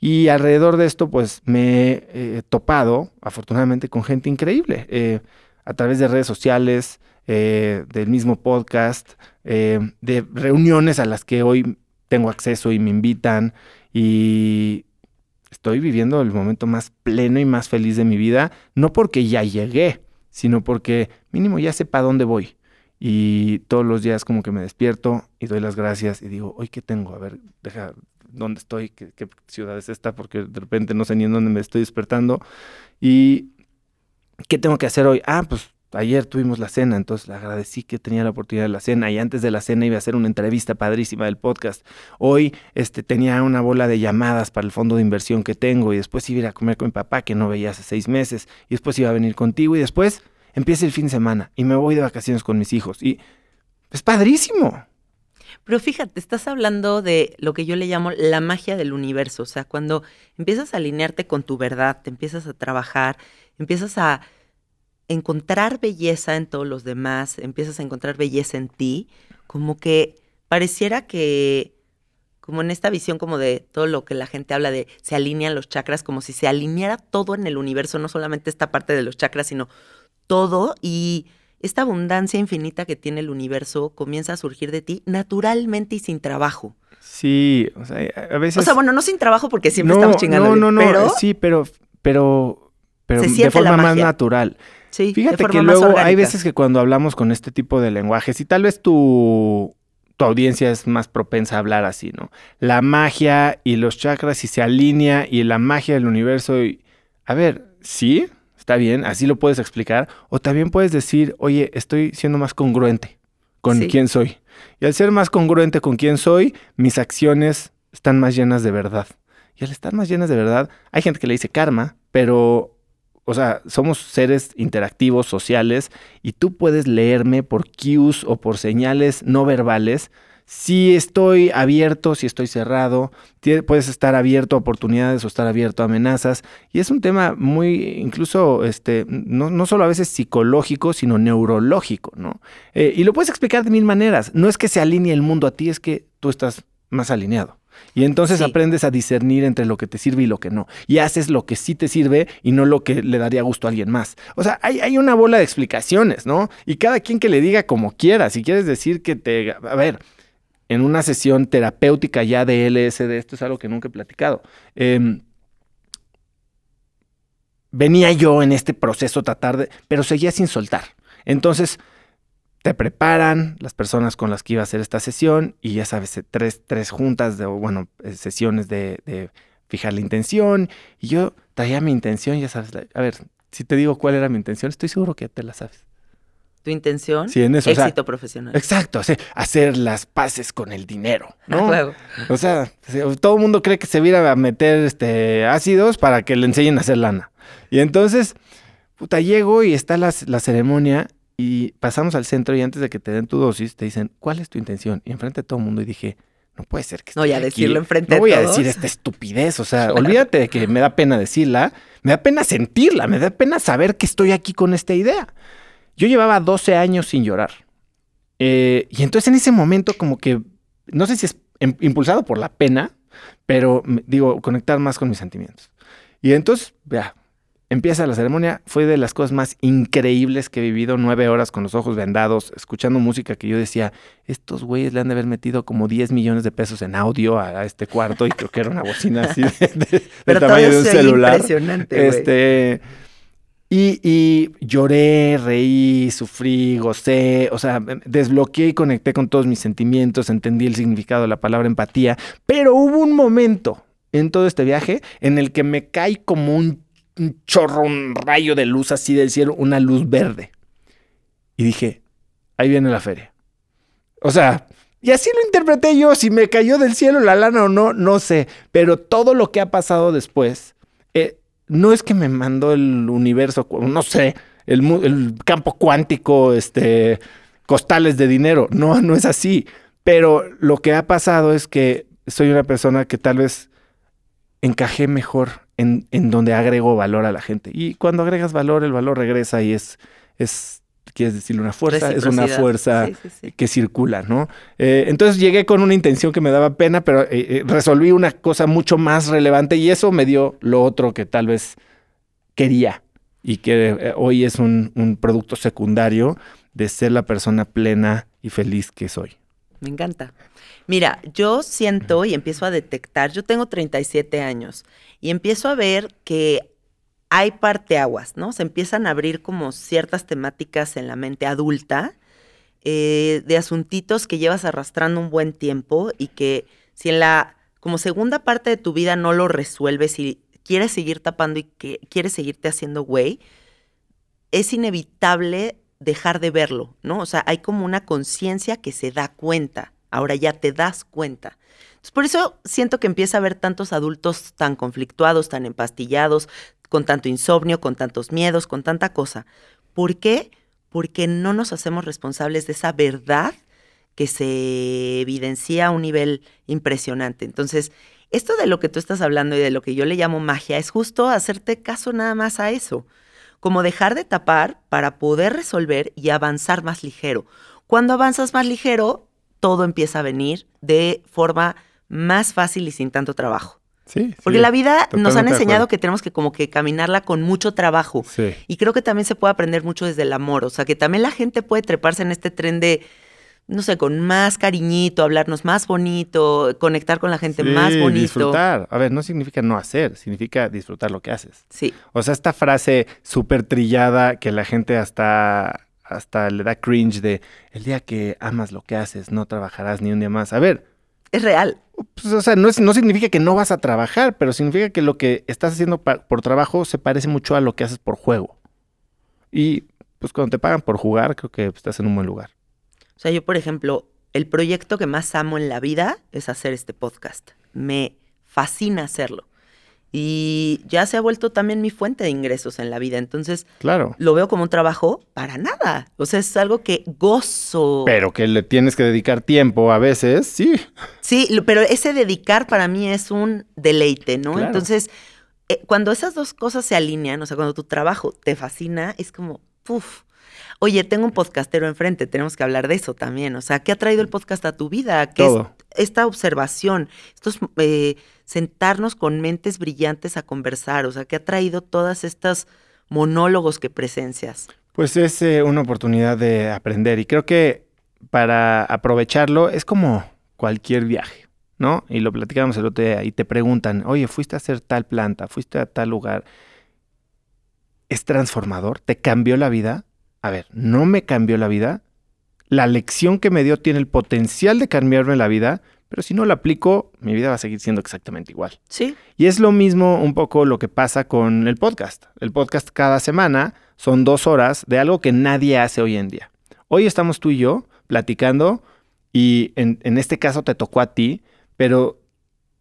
Y alrededor de esto, pues me he topado, afortunadamente, con gente increíble, eh, a través de redes sociales, eh, del mismo podcast, eh, de reuniones a las que hoy tengo acceso y me invitan y estoy viviendo el momento más pleno y más feliz de mi vida, no porque ya llegué, sino porque mínimo ya sepa dónde voy. Y todos los días como que me despierto y doy las gracias y digo, hoy qué tengo, a ver, deja dónde estoy, qué, qué ciudad es esta, porque de repente no sé ni en dónde me estoy despertando. Y qué tengo que hacer hoy. Ah, pues ayer tuvimos la cena, entonces le agradecí que tenía la oportunidad de la cena y antes de la cena iba a hacer una entrevista padrísima del podcast. Hoy este, tenía una bola de llamadas para el fondo de inversión que tengo y después iba a ir a comer con mi papá que no veía hace seis meses y después iba a venir contigo y después empieza el fin de semana y me voy de vacaciones con mis hijos y es padrísimo. Pero fíjate, estás hablando de lo que yo le llamo la magia del universo, o sea, cuando empiezas a alinearte con tu verdad, te empiezas a trabajar, empiezas a encontrar belleza en todos los demás, empiezas a encontrar belleza en ti, como que pareciera que, como en esta visión como de todo lo que la gente habla de se alinean los chakras, como si se alineara todo en el universo, no solamente esta parte de los chakras, sino todo y esta abundancia infinita que tiene el universo comienza a surgir de ti naturalmente y sin trabajo. Sí, o sea, a veces... O sea, bueno, no sin trabajo porque siempre estamos chingando. No, no, no, sí, pero, pero, pero de forma más natural. Sí, Fíjate que luego hay veces que cuando hablamos con este tipo de lenguajes, y tal vez tu, tu audiencia es más propensa a hablar así, ¿no? La magia y los chakras y se alinea y la magia del universo. Y, a ver, sí, está bien, así lo puedes explicar. O también puedes decir, oye, estoy siendo más congruente con quién soy. Y al ser más congruente con quién soy, mis acciones están más llenas de verdad. Y al estar más llenas de verdad, hay gente que le dice karma, pero o sea, somos seres interactivos, sociales, y tú puedes leerme por cues o por señales no verbales. Si estoy abierto, si estoy cerrado, puedes estar abierto a oportunidades o estar abierto a amenazas. Y es un tema muy, incluso, este, no, no solo a veces psicológico, sino neurológico, ¿no? Eh, y lo puedes explicar de mil maneras. No es que se alinee el mundo a ti, es que tú estás más alineado. Y entonces aprendes a discernir entre lo que te sirve y lo que no. Y haces lo que sí te sirve y no lo que le daría gusto a alguien más. O sea, hay, hay una bola de explicaciones, ¿no? Y cada quien que le diga como quiera. Si quieres decir que te... A ver, en una sesión terapéutica ya de LSD, esto es algo que nunca he platicado. Em, venía yo en este proceso tratar de... Pero seguía sin soltar. Entonces te preparan las personas con las que iba a hacer esta sesión y ya sabes, tres, tres juntas de, bueno, eh, sesiones de, fijar la intención y yo traía mi intención, ya sabes, a ver, si te digo cuál era mi intención, estoy seguro que te la sabes. ¿Tu intención? Sí, en eso. Éxito profesional. Exacto, hacer las paces con el dinero, ¿no? O sea, todo el mundo cree que se viera a meter este, ácidos para que le enseñen a hacer lana. Y entonces, puta, llego y está la, la ceremonia y pasamos al centro y antes de que te den tu dosis, te dicen, ¿cuál es tu intención? Y enfrente de todo el mundo y dije, no puede ser que No, ya decirlo enfrente No voy a decir esta estupidez, o sea, olvídate de que me da pena decirla, me da pena sentirla, me da pena saber que estoy aquí con esta idea. Yo llevaba 12 años sin llorar. Eh, y entonces en ese momento como que, no sé si es impulsado por la pena, pero digo, conectar más con mis sentimientos. Y entonces, vea, Empieza la ceremonia, fue de las cosas más increíbles que he vivido, nueve horas con los ojos vendados, escuchando música que yo decía, estos güeyes le han de haber metido como 10 millones de pesos en audio a, a este cuarto y creo que era una bocina así de, de- Pero tamaño todavía de un celular. impresionante. Este, y, y lloré, reí, sufrí, gocé, o sea, desbloqueé y conecté con todos mis sentimientos, entendí el significado de la palabra empatía, pero hubo un momento en todo este viaje en el que me cae como un, un chorro, un rayo de luz así del cielo, una luz verde. Y dije, ahí viene la feria. O sea, y así lo interpreté yo, si me cayó del cielo la lana o no, no sé, pero todo lo que ha pasado después, eh, no es que me mandó el universo, no sé, el, el campo cuántico, este, costales de dinero, no, no es así, pero lo que ha pasado es que soy una persona que tal vez encajé mejor en, en donde agrego valor a la gente. Y cuando agregas valor, el valor regresa y es, es quieres decirle una fuerza, es una fuerza Sí, sí, sí. que circula, ¿no? Eh, entonces llegué con una intención que me daba pena, pero eh, eh, resolví una cosa mucho más relevante y eso me dio lo otro que tal vez quería y que eh, hoy es un, un producto secundario de ser la persona plena y feliz que soy. Me encanta. Mira, yo siento y empiezo a detectar, yo tengo 37 años y empiezo a ver que hay parteaguas, ¿no? Se empiezan a abrir como ciertas temáticas en la mente adulta eh, de asuntitos que llevas arrastrando un buen tiempo y que si en la como segunda parte de tu vida no lo resuelves y quieres seguir tapando y que quieres seguirte haciendo güey, es inevitable dejar de verlo, ¿no? O sea, hay como una conciencia que se da cuenta. Ahora ya te das cuenta. Entonces, por eso siento que empieza a haber tantos adultos tan conflictuados, tan empastillados, con tanto insomnio, con tantos miedos, con tanta cosa. ¿Por qué? Porque no nos hacemos responsables de esa verdad que se evidencia a un nivel impresionante. Entonces, esto de lo que tú estás hablando y de lo que yo le llamo magia es justo hacerte caso nada más a eso como dejar de tapar para poder resolver y avanzar más ligero. Cuando avanzas más ligero, todo empieza a venir de forma más fácil y sin tanto trabajo. Sí. Porque la vida nos han enseñado que tenemos que como que caminarla con mucho trabajo. Sí. Y creo que también se puede aprender mucho desde el amor. O sea, que también la gente puede treparse en este tren de, no sé, con más cariñito, hablarnos más bonito, conectar con la gente más bonito. Disfrutar. A ver, no significa no hacer, significa disfrutar lo que haces. Sí, O sea, esta frase súper trillada que la gente hasta, hasta le da cringe de el día que amas lo que haces, no trabajarás ni un día más. A ver, es real. pues, o sea, no, es, no significa que no vas a trabajar, pero significa que lo que estás haciendo por trabajo se parece mucho a lo que haces por juego. Y pues cuando te pagan por jugar, creo que estás en un buen lugar. O sea, yo, por ejemplo, el proyecto que más amo en la vida es hacer este podcast. Me fascina hacerlo. Y ya se ha vuelto también mi fuente de ingresos en la vida. Entonces, Claro. lo veo como un trabajo para nada. O sea, es algo que gozo. Pero que le tienes que dedicar tiempo a veces, sí. Sí, pero ese dedicar para mí es un deleite, ¿no? Claro. Entonces, eh, cuando esas dos cosas se alinean, o sea, cuando tu trabajo te fascina, es como, puf. Oye, tengo un podcastero enfrente, tenemos que hablar de eso también. O sea, ¿qué ha traído el podcast a tu vida? ¿Qué es Todo. esta observación? Estos eh, sentarnos con mentes brillantes a conversar. O sea, ¿qué ha traído todas estas monólogos que presencias? Pues es eh, una oportunidad de aprender y creo que para aprovecharlo es como cualquier viaje, ¿no? Y lo platicábamos el otro día y te preguntan, oye, fuiste a hacer tal planta, fuiste a tal lugar. ¿Es transformador? ¿Te cambió la vida? A ver, no me cambió la vida. La lección que me dio tiene el potencial de cambiarme la vida, pero si no la aplico, mi vida va a seguir siendo exactamente igual. Sí, Y es lo mismo un poco lo que pasa con el podcast. El podcast cada semana son dos horas de algo que nadie hace hoy en día. Hoy estamos tú y yo platicando y en, en este caso te tocó a ti, pero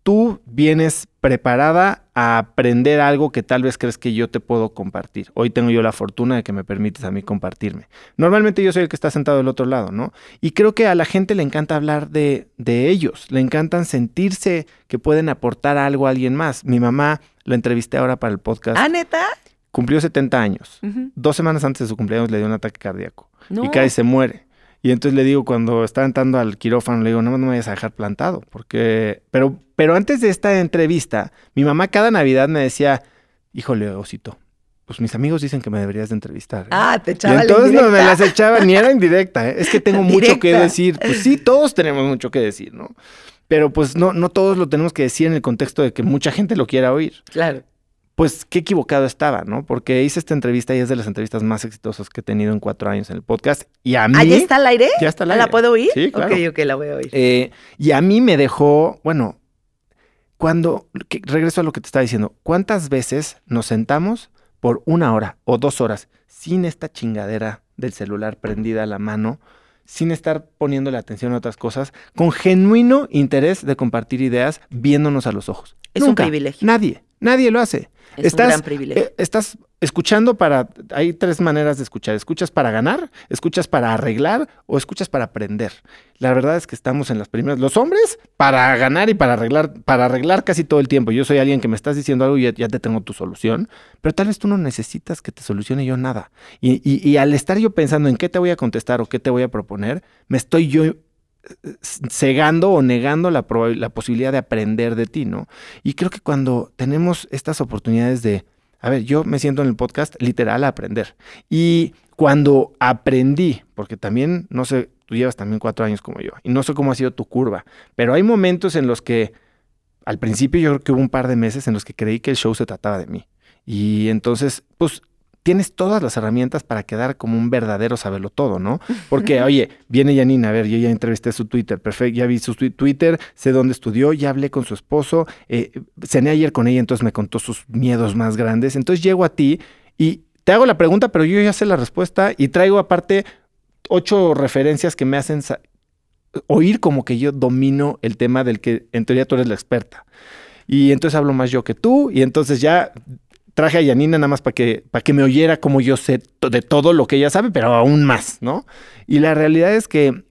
tú vienes preparada a aprender algo que tal vez crees que yo te puedo compartir. Hoy tengo yo la fortuna de que me permites a mí compartirme. Normalmente yo soy el que está sentado del otro lado, ¿no? Y creo que a la gente le encanta hablar de, de ellos, le encantan sentirse que pueden aportar algo a alguien más. Mi mamá la entrevisté ahora para el podcast, ¿Ah, neta? cumplió 70 años. Dos semanas antes de su cumpleaños le dio un ataque cardíaco No. y cae y se muere. Y entonces le digo, cuando está entrando al quirófano, le digo, no, no me vayas a dejar plantado, porque... Pero, pero antes de esta entrevista, mi mamá cada Navidad me decía, híjole, osito, pues mis amigos dicen que me deberías de entrevistar. ¿eh?". Ah, te Y echaba la entonces no me las echaba, ni era indirecta, ¿eh? es que tengo mucho que decir. Pues sí, todos tenemos mucho que decir, ¿no? Pero pues no, no todos lo tenemos que decir en el contexto de que mucha gente lo quiera oír. Claro. Pues qué equivocado estaba, ¿no? Porque hice esta entrevista y es de las entrevistas más exitosas que he tenido en cuatro años en el podcast. Y a mí... ¿Ah, ya está al aire? Ya está al ¿Ah, aire. ¿La puedo oír? Sí, claro. Ok, ok, la voy a oír. Eh, y a mí me dejó, bueno, cuando, que- regreso a lo que te estaba diciendo, ¿cuántas veces nos sentamos por una hora o dos horas sin esta chingadera del celular prendida a la mano, sin estar poniéndole atención a otras cosas, con genuino interés de compartir ideas viéndonos a los ojos? Es un privilegio. Nadie, nadie lo hace. Es estás- un gran privilegio. Eh, estás escuchando para... Hay tres maneras de escuchar. Escuchas para ganar, escuchas para arreglar o escuchas para aprender. La verdad es que estamos en las primeras. Los hombres para ganar y para arreglar, para arreglar casi todo el tiempo. Yo soy alguien que me estás diciendo algo y ya, ya te tengo tu solución, pero tal vez tú no necesitas que te solucione yo nada. Y, y- y al estar yo pensando en qué te voy a contestar o qué te voy a proponer, me estoy yo cegando o negando la, la posibilidad de aprender de ti, ¿no? Y creo que cuando tenemos estas oportunidades de, a ver, yo me siento en el podcast literal a aprender. Y cuando aprendí, porque también, no sé, tú llevas también cuatro años como yo, y no sé cómo ha sido tu curva, pero hay momentos en los que, al principio yo creo que hubo un par de meses en los que creí que el show se trataba de mí. Y entonces, pues tienes todas las herramientas para quedar como un verdadero sabelo todo, ¿no? Porque, oye, viene Janina, a ver, yo ya entrevisté su Twitter, perfecto, ya vi su twi- Twitter, sé dónde estudió, ya hablé con su esposo, eh, cené ayer con ella, entonces me contó sus miedos más grandes. Entonces llego a ti y te hago la pregunta, pero yo ya sé la respuesta y traigo aparte ocho referencias que me hacen oír como que yo domino el tema del que en teoría tú eres la experta. Y entonces hablo más yo que tú y entonces ya traje a Yanina nada más para que, que me oyera como yo sé de todo lo que ella sabe, pero aún más, ¿no? Y la realidad es que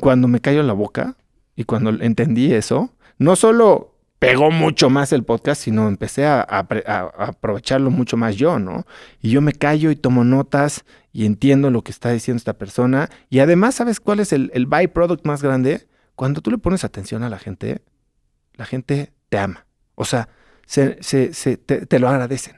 cuando me cayó la boca y cuando entendí eso, no solo pegó mucho más el podcast, sino empecé a aprovecharlo mucho más yo, ¿no? Y yo me callo y tomo notas y entiendo lo que está diciendo esta persona. Y además, ¿sabes cuál es el, el byproduct más grande? Cuando tú le pones atención a la gente, la gente te ama. O sea, se, se- se- te, te lo agradecen.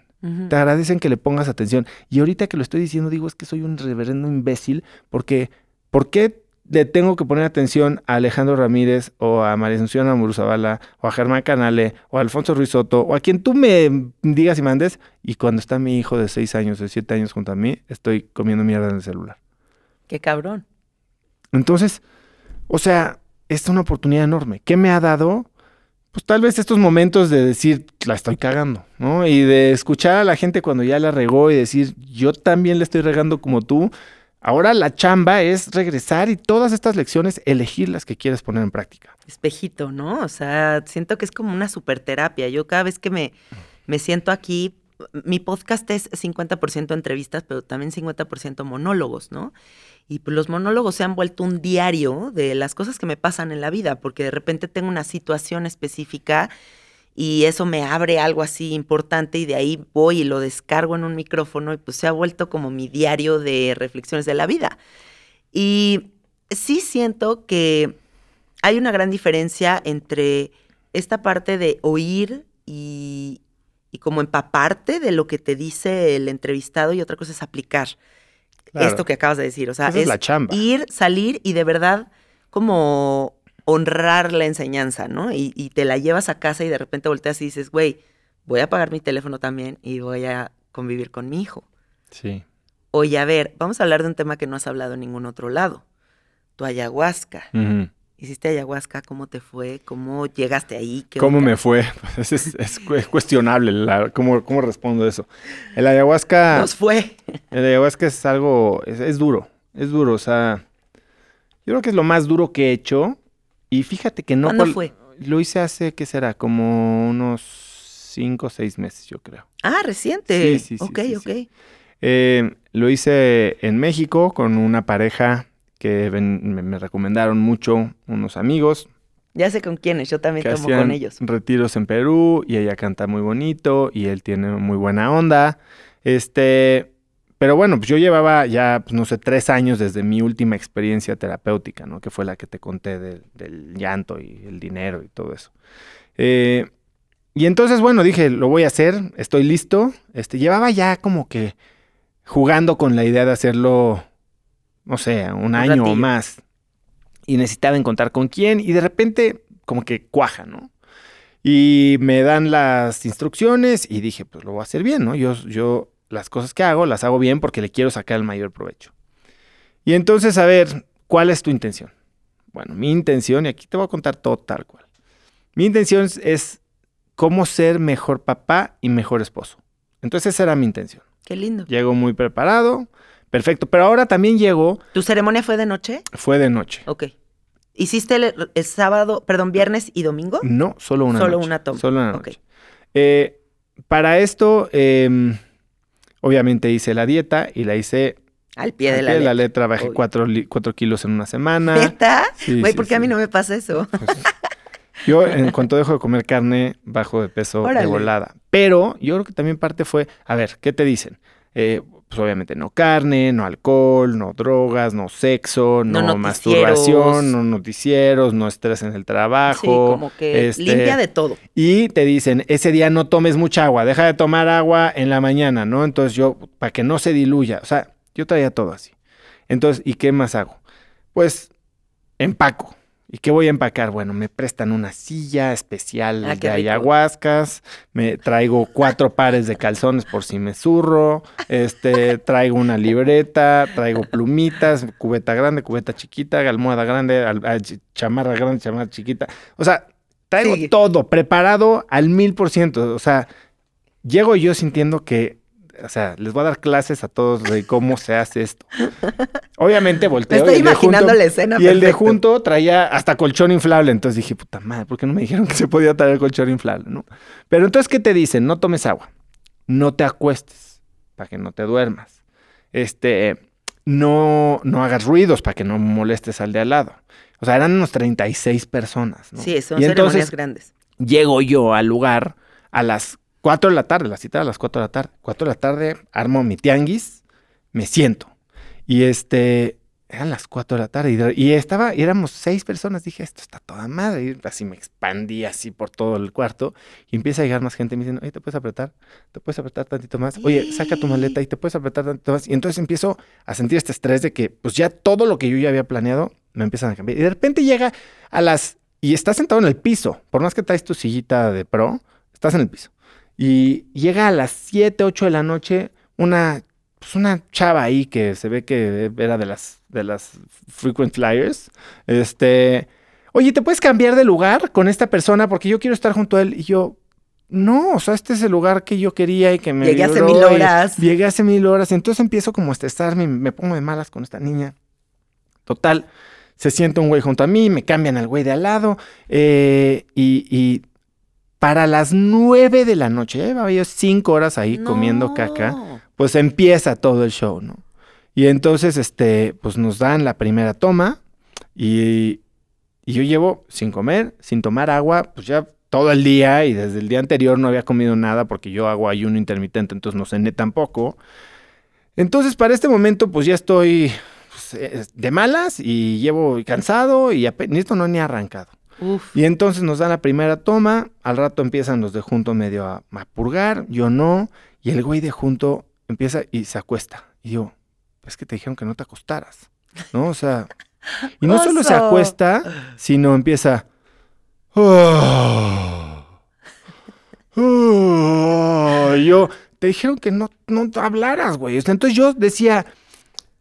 Te agradecen que le pongas atención. Y ahorita que lo estoy diciendo, digo, es que soy un reverendo imbécil porque, ¿por qué le tengo que poner atención a Alejandro Ramírez o a María Asunción Amuruzabala o a Germán Canale o a Alfonso Ruiz Soto o a quien tú me digas y mandes? Y cuando está mi hijo de seis años, de siete años junto a mí, estoy comiendo mierda en el celular. Qué cabrón. Entonces, o sea, es una oportunidad enorme. ¿Qué me ha dado? Pues tal vez estos momentos de decir, la estoy cagando, ¿no? Y de escuchar a la gente cuando ya la regó y decir, yo también le estoy regando como tú. Ahora la chamba es regresar y todas estas lecciones, elegir las que quieres poner en práctica. Espejito, ¿no? O sea, siento que es como una super terapia. Yo cada vez que me, me siento aquí, mi podcast es 50% entrevistas, pero también 50% monólogos, ¿no? Y pues los monólogos se han vuelto un diario de las cosas que me pasan en la vida, porque de repente tengo una situación específica y eso me abre algo así importante y de ahí voy y lo descargo en un micrófono y pues se ha vuelto como mi diario de reflexiones de la vida. Y sí siento que hay una gran diferencia entre esta parte de oír y, y como empaparte de lo que te dice el entrevistado y otra cosa es aplicar Claro. esto que acabas de decir. O sea, Esa es es la chamba. ir, salir y de verdad como honrar la enseñanza, ¿no? Y, y te la llevas a casa y de repente volteas y dices, güey, voy a apagar mi teléfono también y voy a convivir con mi hijo. Sí. Oye, a ver, vamos a hablar de un tema que no has hablado en ningún otro lado. Tu ayahuasca. ¿Hiciste ayahuasca? ¿Cómo te fue? ¿Cómo llegaste ahí? ¿Qué ¿Cómo onda? me fue? Pues es, es cu- es cuestionable la- cómo, cómo respondo eso. El ayahuasca... Nos fue. El ayahuasca es algo, es, es duro, es duro, o sea, yo creo que es lo más duro que he hecho y fíjate que no... ¿Cuándo cual- fue? Lo hice hace, ¿qué será? Como unos cinco o seis meses, yo creo. Ah, reciente. Sí, sí, sí, Ok, sí, ok. sí. Eh, lo hice en México con una pareja que ven- me, me recomendaron mucho unos amigos Ya sé con quiénes, yo también tomo con ellos. retiros en Perú y ella canta muy bonito y él tiene muy buena onda. Este, pero bueno, pues yo llevaba ya, pues no sé, tres años desde mi última experiencia terapéutica, ¿no? Que fue la que te conté del, del llanto y el dinero y todo eso. Eh, y entonces, bueno, dije, lo voy a hacer, estoy listo. Este, llevaba ya como que jugando con la idea de hacerlo, no sé, un año o más. Y necesitaba encontrar con quién y de repente como que cuaja, ¿no? Y me dan las instrucciones y dije, pues lo voy a hacer bien, ¿no? Yo, yo las cosas que hago las hago bien porque le quiero sacar el mayor provecho. Y entonces, a ver, ¿cuál es tu intención? Bueno, mi intención, y aquí te voy a contar todo tal cual. Mi intención es cómo ser mejor papá y mejor esposo. Entonces esa era mi intención. Qué lindo. Llego muy preparado, perfecto, pero ahora también llego, ¿Tu ceremonia fue de noche? fue de noche. Ok. ¿Hiciste el, el sábado, perdón, viernes y domingo? No, solo una Solo noche. una toma. Solo una Ok. noche. Eh, para esto, em, obviamente hice la dieta y la hice Al pie al de la, pie de la letra. Bajé cuatro, kilos en una semana. ¿Neta? Sí, Güey, sí, ¿por qué a mí no me pasa eso? Pues, yo, en cuanto dejo de comer carne, bajo de peso de volada. Pero yo creo que también parte fue, a ver, ¿qué te dicen? Eh, pues obviamente no carne, no alcohol, no drogas, no sexo, No masturbación, no noticieros, no estrés en el trabajo. sí, como que este, limpia de todo. Y te dicen, ese día no tomes mucha agua, deja de tomar agua en la mañana, ¿no? Entonces yo, para que no se diluya, o sea, yo traía todo así. Entonces, ¿y qué más hago? Pues empaco. ¿Y qué voy a empacar? Bueno, me prestan una silla especial Ah, de ayahuascas, me traigo cuatro pares de calzones por si me zurro, este, traigo una libreta, traigo plumitas, cubeta grande, cubeta chiquita, almohada grande, al- al- ch- chamarra grande, chamarra chiquita. O sea, traigo Sí. todo preparado al mil por ciento. O sea, llego yo sintiendo que, o sea, les voy a dar clases a todos de cómo se hace esto. Obviamente Me volteo. estoy y el imaginando junto- la escena. y el de junto traía hasta colchón inflable. Entonces dije, puta madre, ¿por qué no me dijeron que se podía traer colchón inflable? ¿no? Pero entonces, ¿qué te dicen? No tomes agua. No te acuestes para que no te duermas. Este, no, no hagas ruidos para que no molestes al de al lado. O sea, eran unos 36 personas. ¿no? Sí, son Y ceremonias entonces grandes. llego yo al lugar a las 4 de la tarde, la cita a las 4 de la tarde. 4 de la tarde armo mi tianguis, me siento. Y este, eran las 4 de la tarde y, y estaba, y éramos seis personas. Dije, esto está toda madre. Y así me expandí así por todo el cuarto y empieza a llegar más gente. Me dicen, oye, ¿te puedes apretar? ¿Te puedes apretar tantito más? Oye, saca tu maleta y te puedes apretar tantito más. Y entonces empiezo a sentir este estrés de que, pues ya todo lo que yo ya había planeado me empiezan a cambiar. Y de repente llega a las, y estás sentado en el piso. Por más que traes tu sillita de pro, estás en el piso. Y llega a las 7, 8 de la noche una, pues una chava ahí que se ve que era de las, de las frequent flyers. Este, oye, ¿te puedes cambiar de lugar con esta persona? Porque yo quiero estar junto a él. Y yo, no, o sea, este es el lugar que yo quería y que me Llegué hace mil y horas. Llegué hace mil horas. Entonces empiezo como a estresarme y me pongo de malas con esta niña. Total, se sienta un güey junto a mí, me cambian al güey de al lado. eh, y, y para las nueve de la noche, ya llevaba yo cinco horas ahí comiendo caca, pues empieza todo el show, ¿no? Y entonces, este, pues nos dan la primera toma y, y yo llevo sin comer, sin tomar agua, pues ya todo el día y desde el día anterior no había comido nada porque yo hago ayuno intermitente, entonces no cené tampoco. Entonces, para este momento, pues ya estoy pues, eh, de malas y llevo cansado y esto no ni arrancado. Uf. Y entonces nos dan la primera toma, al rato empiezan los de junto medio a, a purgar, yo no, y el güey de junto empieza y se acuesta. Y yo, es que te dijeron que no te acostaras, ¿no? O sea, y no solo se acuesta, sino empieza... "Ah, ah", y yo, te dijeron que no, no hablaras, güey. Entonces yo decía,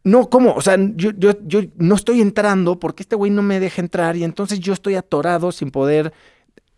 no, ¿cómo? O sea, yo, yo, yo no estoy entrando porque este güey no me deja entrar y entonces yo estoy atorado sin poder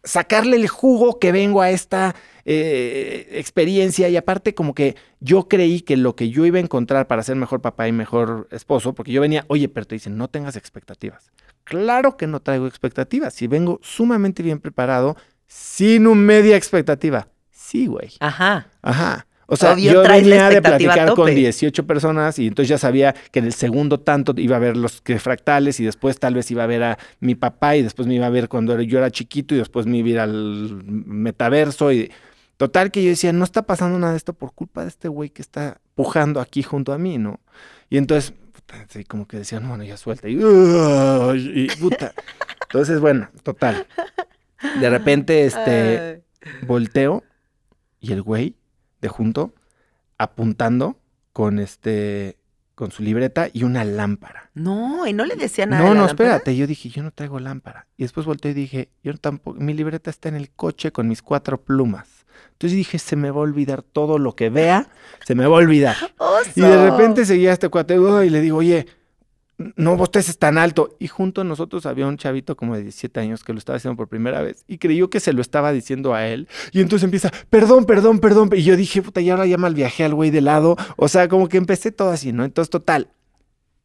sacarle el jugo que vengo a esta eh, experiencia y aparte como que yo creí que lo que yo iba a encontrar para ser mejor papá y mejor esposo, porque yo venía, oye, pero te dicen, no tengas expectativas. Claro que no traigo expectativas, si vengo sumamente bien preparado, sin un media expectativa. Sí, güey. Ajá. Ajá. O sea, Obvio, yo venía de platicar con tope. 18 personas y entonces ya sabía que en el segundo tanto iba a ver los que fractales y después tal vez iba a ver a mi papá y después me iba a ver cuando yo era chiquito y después me iba a ir al metaverso y total que yo decía, no está pasando nada de esto por culpa de este güey que está pujando aquí junto a mí, ¿no? Y entonces, puta, así como que decía, no, bueno, ya suelta y, y puta. Entonces, bueno, total. De repente, este, volteo y el güey de junto apuntando con este con su libreta y una lámpara. No, y no le decía nada. No, no, lámpara? espérate. Yo dije, yo no traigo lámpara. Y después volteé y dije, yo tampoco, mi libreta está en el coche con mis cuatro plumas. Entonces dije, se me va a olvidar todo lo que vea, se me va a olvidar. ¡Oso! Y de repente seguía este cuate y le digo, oye, no bosteces tan alto. Y junto a nosotros había un chavito como de 17 años que lo estaba haciendo por primera vez y creyó que se lo estaba diciendo a él. Y entonces empieza, perdón, perdón, perdón. Y yo dije, puta, y ahora ya mal viajé al güey de lado. O sea, como que empecé todo así, ¿no? Entonces, total,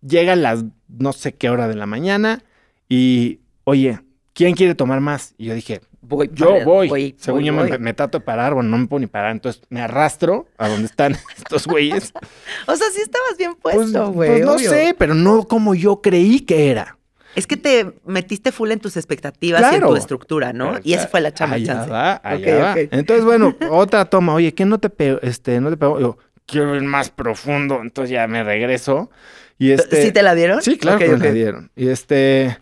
llegan las no sé qué hora de la mañana y, oye, ¿quién quiere tomar más? Y yo dije, Voy, yo para- voy. Según voy, yo voy. Me, me trato de parar, bueno, no me puedo ni parar. Entonces me arrastro a donde están estos güeyes. O sea, sí estabas bien Pues, puesto, güey. pues no obvio. sé, pero no como yo creí que era. Es que te metiste full en tus expectativas y en tu estructura, ¿no? Y esa fue la chamba Allá chance. va, allá Ok, va. ok. Entonces, bueno, otra toma. Oye, ¿qué no te pegó? Este, no te pegó. Yo, quiero ir más profundo. Entonces ya me regreso. Y este... ¿Sí te la dieron? Sí, claro Ok, que me la dieron. Y este,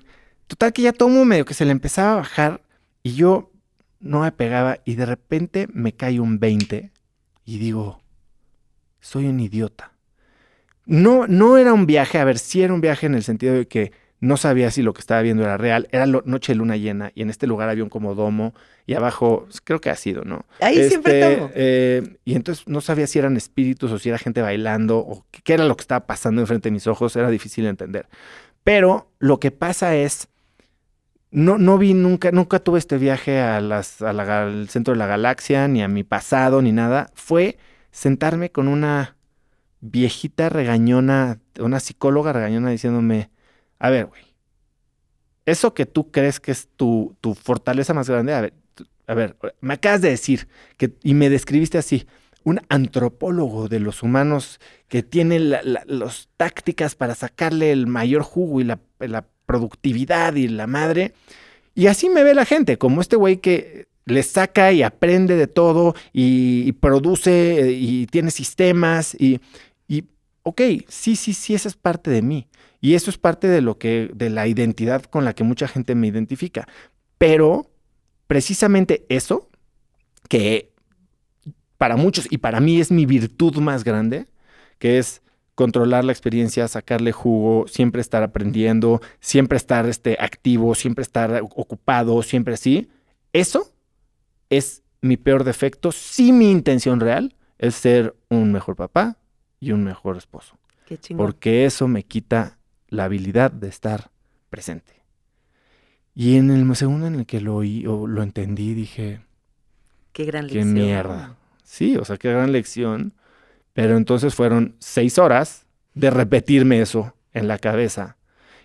total que ya tomo medio que se le empezaba a bajar y yo no me pegaba y de repente me cae un 20 y digo, soy un idiota. No, no era un viaje, a ver, sí era un viaje en el sentido de que no sabía si lo que estaba viendo era real. Era noche de luna llena y en este lugar había un comodomo y abajo, pues, creo que ha sido, ¿no? Ahí siempre Este, tomo. eh, y entonces no sabía si eran espíritus o si era gente bailando o qué, qué era lo que estaba pasando enfrente de mis ojos. Era difícil de entender. Pero lo que pasa es, no, no vi nunca, nunca tuve este viaje al centro de la galaxia, ni a mi pasado, ni nada. Fue sentarme con una viejita regañona, una psicóloga regañona diciéndome, a ver, güey, eso que tú crees que es tu, tu fortaleza más grande, a ver, a ver, me acabas de decir que, y me describiste así, un antropólogo de los humanos que tiene la- la- las tácticas para sacarle el mayor jugo y la productividad y la madre. Y así me ve la gente, como este güey que le saca y aprende de todo y, produce eh, y tiene sistemas y, y, ok, sí, sí, sí, esa es parte de mí. Y eso es parte de lo que, de la identidad con la que mucha gente me identifica. Pero precisamente eso, que para muchos y para mí es mi virtud más grande, que es controlar la experiencia, sacarle jugo, siempre estar aprendiendo, siempre estar este, activo, siempre estar ocupado, siempre así. Eso es mi peor defecto. Sí, mi intención real es ser un mejor papá y un mejor esposo Qué chingón. porque eso me quita la habilidad de estar presente. Y en el segundo en el que lo oí o lo entendí, dije, Qué gran qué lección. mierda. Sí, o sea, qué gran lección. Pero entonces fueron seis horas de repetirme eso en la cabeza.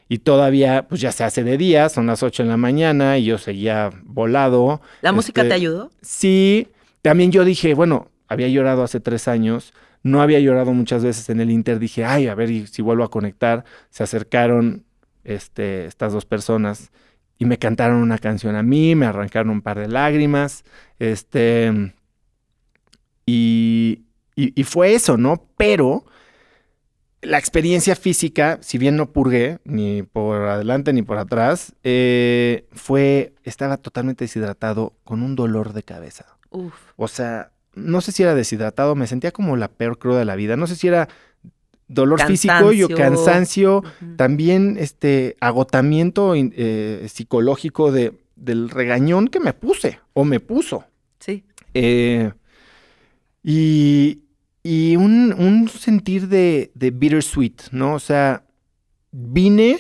Y todavía, pues ya se hace de día, son las ocho en la mañana y yo seguía volado. ¿La música Este, te ayudó? Sí, también yo dije, bueno, había llorado hace tres años, no había llorado muchas veces en el Inter, dije, ay, a ver si vuelvo a conectar. Se acercaron este, estas dos personas y me cantaron una canción a mí, me arrancaron un par de lágrimas, este, y, y, y fue eso, ¿no? Pero la experiencia física, si bien no purgué, ni por adelante ni por atrás, eh, fue, estaba totalmente deshidratado con un dolor de cabeza. Uf. O sea, no sé si era deshidratado, me sentía como la peor cruda de la vida. No sé si era dolor físico y o Cansancio. también este agotamiento eh, psicológico de, del regañón que me puse o me puso. Sí. Eh, y y un, un sentir de, de bittersweet, ¿no? O sea, vine,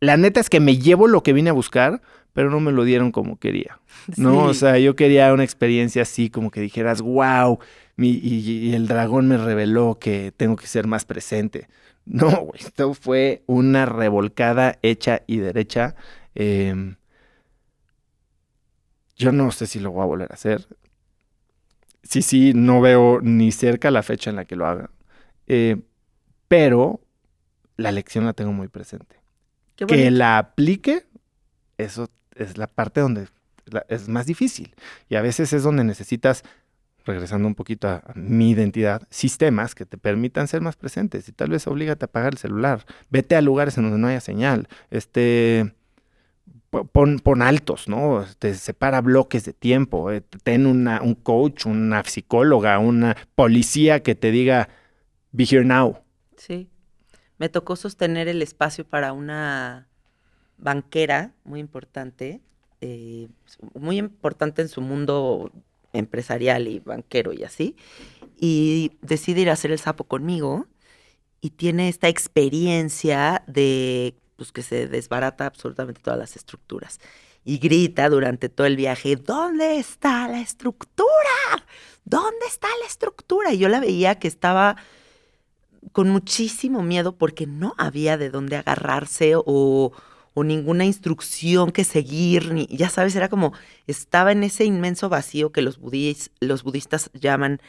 la neta es que me llevo lo que vine a buscar, pero no me lo dieron como quería. No, o sea, yo quería una experiencia así, como que dijeras, wow, mi, y, y el dragón me reveló que tengo que ser más presente. No, güey, esto fue una revolcada hecha y derecha. Em, yo no sé si lo voy a volver a hacer. Sí, sí, no veo ni cerca la fecha en la que lo haga. Eh, pero la lección la tengo muy presente Qué que la aplique, eso es la parte donde es más difícil. Y a veces es donde necesitas, regresando un poquito a, a mi identidad, sistemas que te permitan ser más presentes. Y tal vez oblígate a apagar el celular. Vete a lugares en donde no haya señal. Este, pon, altos, ¿no? Te separa bloques de tiempo. eh, Ten un coach, una psicóloga, una policía que te diga, be here now. Sí. Me tocó sostener el espacio para una banquera muy importante, eh, muy importante en su mundo empresarial y banquero y así, y decide ir a hacer el sapo conmigo y tiene esta experiencia de pues, que se desbarata absolutamente todas las estructuras. Y grita durante todo el viaje, ¿dónde está la estructura? ¿Dónde está la estructura? Y yo la veía que estaba con muchísimo miedo porque no había de dónde agarrarse o, ninguna instrucción que seguir, ni, ya sabes, era como, estaba en ese inmenso vacío que los, los budistas llaman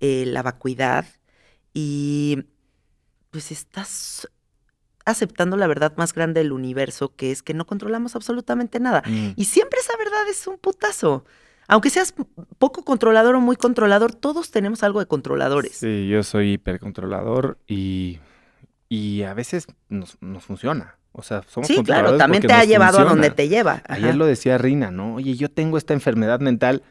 eh, la vacuidad y pues estás aceptando la verdad más grande del universo, que es que no controlamos absolutamente nada. Mm. Y siempre esa verdad es un putazo. Aunque seas poco controlador o muy controlador, todos tenemos algo de controladores. Sí, yo soy hipercontrolador y, y a veces nos, nos funciona. O sea, somos Sí, claro, también te ha llevado a donde te lleva. Ayer lo decía Rina, ¿no? Oye, yo tengo esta enfermedad mental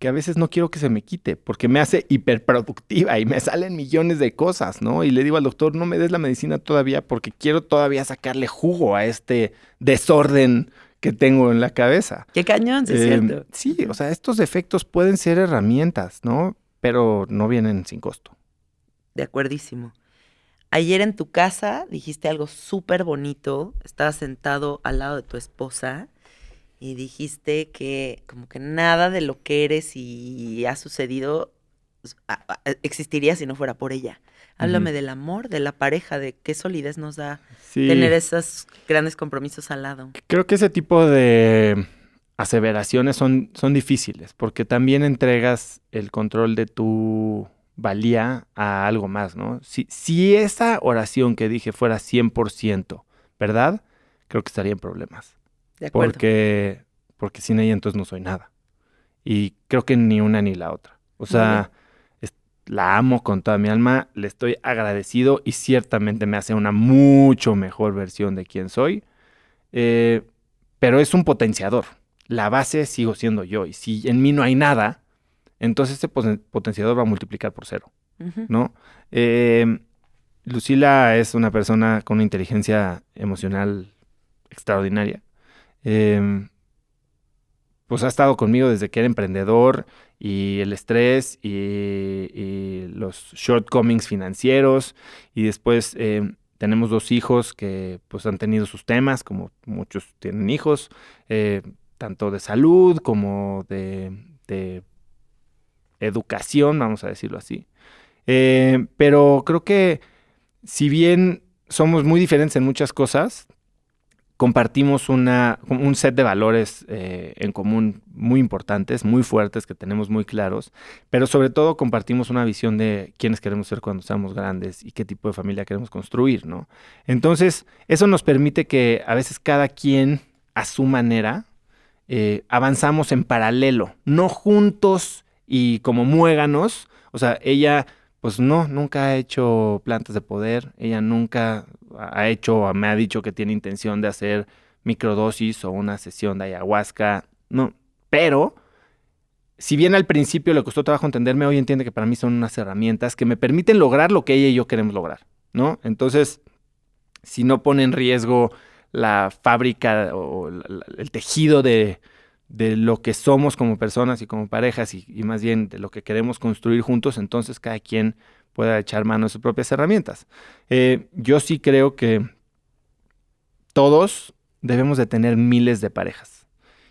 que a veces no quiero que se me quite porque me hace hiperproductiva y me salen millones de cosas, ¿no? Y le digo al doctor, no me des la medicina todavía porque quiero todavía sacarle jugo a este desorden que tengo en la cabeza. Qué cañón, sí es Eh, cierto. sí, o sea, estos defectos pueden ser herramientas, ¿no? Pero no vienen sin costo. De acuerdísimo. Ayer en tu casa dijiste algo súper bonito. Estabas sentado al lado de tu esposa y dijiste que como que nada de lo que eres y ha sucedido a- existiría si no fuera por ella. Háblame del amor, de la pareja, de qué solidez nos da Sí. tener esos grandes compromisos al lado. Creo que ese tipo de aseveraciones son, son difíciles porque también entregas el control de tu valía a algo más, ¿no? Si, si esa oración que dije fuera 100%, ¿verdad? Creo que estaría en problemas. De acuerdo. Porque, porque sin ella entonces no soy nada. Y creo que ni una ni la otra. O sea, es- la amo con toda mi alma, le estoy agradecido y ciertamente me hace una mucho mejor versión de quien soy. Eh, pero es un potenciador. La base sigo siendo yo. Y si en mí no hay nada, entonces ese poten- potenciador va a multiplicar por cero. ¿no? Eh, Lucila es una persona con una inteligencia emocional extraordinaria. Eh, pues ha estado conmigo desde que era emprendedor y el estrés y, los shortcomings financieros y después eh, tenemos dos hijos que pues han tenido sus temas, como muchos tienen hijos, eh, tanto de salud como de, de educación, vamos a decirlo así. Eh, pero creo que si bien somos muy diferentes en muchas cosas, compartimos una, un set de valores eh, en común muy importantes, muy fuertes, que tenemos muy claros, pero sobre todo compartimos una visión de quiénes queremos ser cuando seamos grandes y qué tipo de familia queremos construir, ¿no? Entonces, eso nos permite que a veces cada quien a su manera eh, avanzamos en paralelo, no juntos y como muéganos, o sea, ella pues no, nunca ha hecho plantas de poder, ella nunca ha hecho, o me ha dicho que tiene intención de hacer microdosis o una sesión de ayahuasca, no, pero si bien al principio le costó trabajo entenderme, hoy entiende que para mí son unas herramientas que me permiten lograr lo que ella y yo queremos lograr, ¿no? Entonces, si no pone en riesgo la fábrica o el tejido de, de lo que somos como personas y como parejas y, y más bien de lo que queremos construir juntos, entonces cada quien pueda echar mano de sus propias herramientas. Eh, yo sí creo que todos debemos de tener miles de parejas.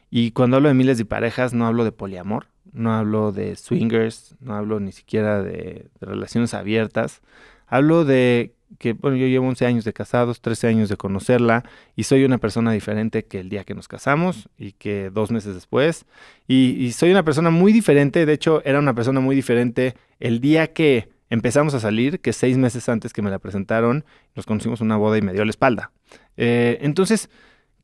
Y cuando hablo de miles de parejas, no hablo de poliamor, no hablo de swingers, no hablo ni siquiera de, relaciones abiertas. Hablo de que, bueno, yo llevo 11 años de casados, 13 años de conocerla y soy una persona diferente que el día que nos casamos y que dos meses después. Y, y soy una persona muy diferente, de hecho era una persona muy diferente el día que empezamos a salir, que seis meses antes que me la presentaron, nos conocimos una boda y me dio la espalda. Eh, entonces,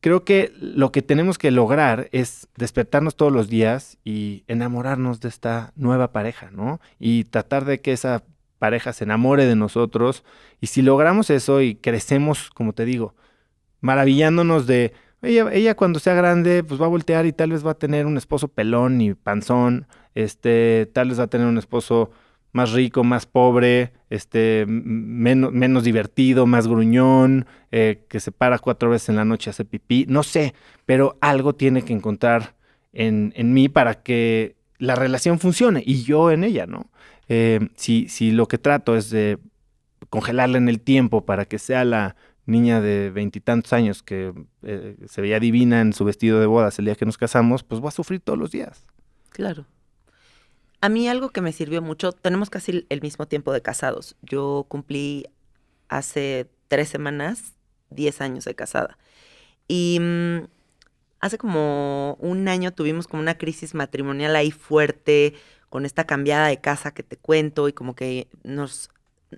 creo que lo que tenemos que lograr es despertarnos todos los días y enamorarnos de esta nueva pareja, ¿no? Y tratar de que esa pareja se enamore de nosotros. Y si logramos eso y crecemos, como te digo, maravillándonos de, ella, ella cuando sea grande, pues va a voltear y tal vez va a tener un esposo pelón y panzón, este, tal vez va a tener un esposo más rico, más pobre, este, menos, menos divertido, más gruñón, eh, que se para cuatro veces en la noche a hacer pipí, no sé, pero algo tiene que encontrar en, en mí para que la relación funcione y yo en ella, ¿no? Eh, si, si lo que trato es de congelarla en el tiempo para que sea la niña de veintitantos años que eh, se veía divina en su vestido de bodas el día que nos casamos, pues voy a sufrir todos los días. Claro. A mí algo que me sirvió mucho, tenemos casi el mismo tiempo de casados. Yo cumplí hace tres semanas, diez años de casada. Y mm, hace como un año tuvimos como una crisis matrimonial ahí fuerte, con esta cambiada de casa que te cuento y como que nos,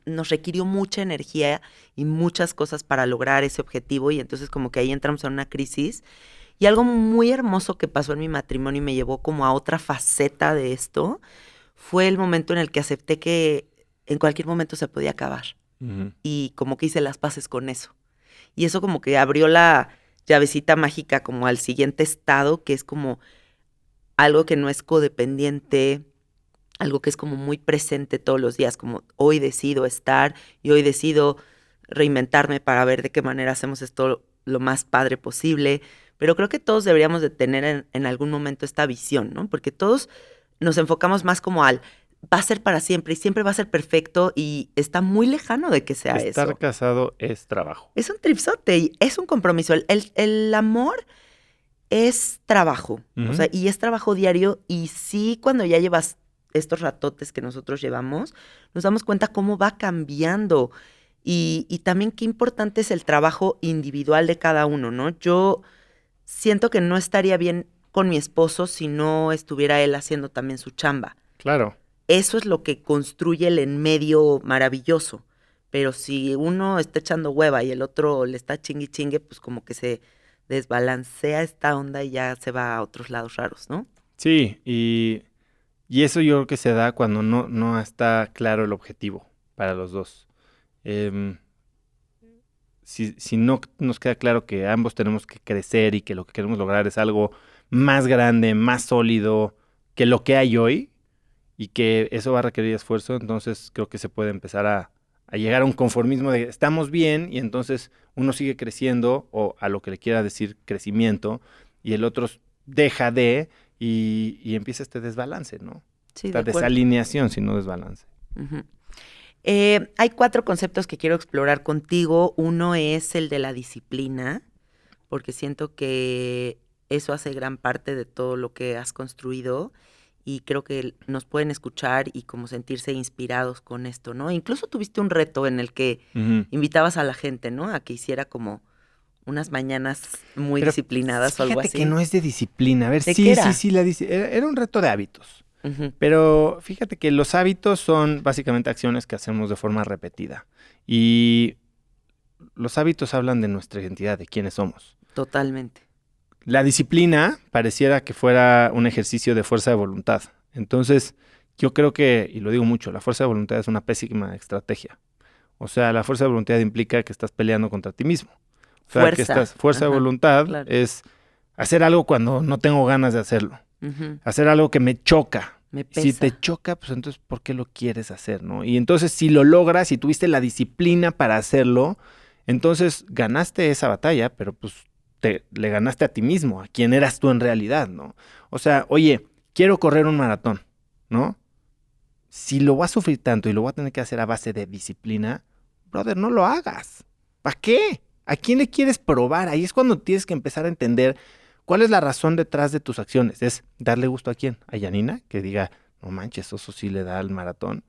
nos requirió mucha energía y muchas cosas para lograr ese objetivo y entonces como que ahí entramos en una crisis. Y algo muy hermoso que pasó en mi matrimonio y me llevó como a otra faceta de esto fue el momento en el que acepté que en cualquier momento se podía acabar. Y como que hice las paces con eso. Y eso como que abrió la llavecita mágica como al siguiente estado, que es como algo que no es codependiente, algo que es como muy presente todos los días, como hoy decido estar y hoy decido reinventarme para ver de qué manera hacemos esto lo más padre posible. Pero creo que todos deberíamos de tener en, algún momento esta visión, ¿no? Porque todos nos enfocamos más como al va a ser para siempre y siempre va a ser perfecto y está muy lejano de que sea eso. Estar casado es trabajo. Es un tripsote y es un compromiso. El, el, amor es trabajo, o sea, y es trabajo diario y sí cuando ya llevas estos ratotes que nosotros llevamos, nos damos cuenta cómo va cambiando y, y también qué importante es el trabajo individual de cada uno, ¿no? Yo siento que no estaría bien con mi esposo si no estuviera él haciendo también su chamba. Claro. Eso es lo que construye el en medio maravilloso. Pero si uno está echando hueva y el otro le está chingui chingue, pues como que se desbalancea esta onda y ya se va a otros lados raros, ¿no? Sí, y y eso yo creo que se da cuando no, no está claro el objetivo para los dos. Em, si, si, no nos queda claro que ambos tenemos que crecer y que lo que queremos lograr es algo más grande, más sólido que lo que hay hoy y que eso va a requerir esfuerzo, entonces creo que se puede empezar a, a llegar a un conformismo de estamos bien y entonces uno sigue creciendo o a lo que le quiera decir crecimiento y el otro deja de y, empieza este desbalance, ¿no? Sí, Esta desalineación, sino desbalance. Eh, hay cuatro conceptos que quiero explorar contigo. Uno es el de la disciplina, porque siento que eso hace gran parte de todo lo que has construido y creo que nos pueden escuchar y como sentirse inspirados con esto, ¿no? Incluso tuviste un reto en el que invitabas a la gente, ¿no? A que hiciera como unas mañanas muy disciplinadas o algo así. que no es de disciplina. A ver, sí, sí, sí, la era, era un reto de hábitos. Pero fíjate que los hábitos son básicamente acciones que hacemos de forma repetida. Y los hábitos hablan de nuestra identidad, de quiénes somos. Totalmente. La disciplina pareciera que fuera un ejercicio de fuerza de voluntad. Entonces, yo creo que, y lo digo mucho, la fuerza de voluntad es una pésima estrategia. O sea, la fuerza de voluntad implica que estás peleando contra ti mismo fuerza. fuerza de voluntad es hacer algo cuando no tengo ganas de hacerlo. Hacer algo que me choca. Si te choca, pues entonces, ¿por qué lo quieres hacer, no? Y entonces, si lo logras, y tuviste la disciplina para hacerlo, entonces ganaste esa batalla, pero pues te, le ganaste a ti mismo, a quien eras tú en realidad, ¿no? O sea, oye, quiero correr un maratón, ¿no? Si lo voy a sufrir tanto y lo voy a tener que hacer a base de disciplina, brother, no lo hagas. ¿Para qué? ¿A quién le quieres probar? Ahí es cuando tienes que empezar a entender cuál es la razón detrás de tus acciones. Es darle gusto a quién? A Yanina, que diga, no manches, eso sí le da al maratón.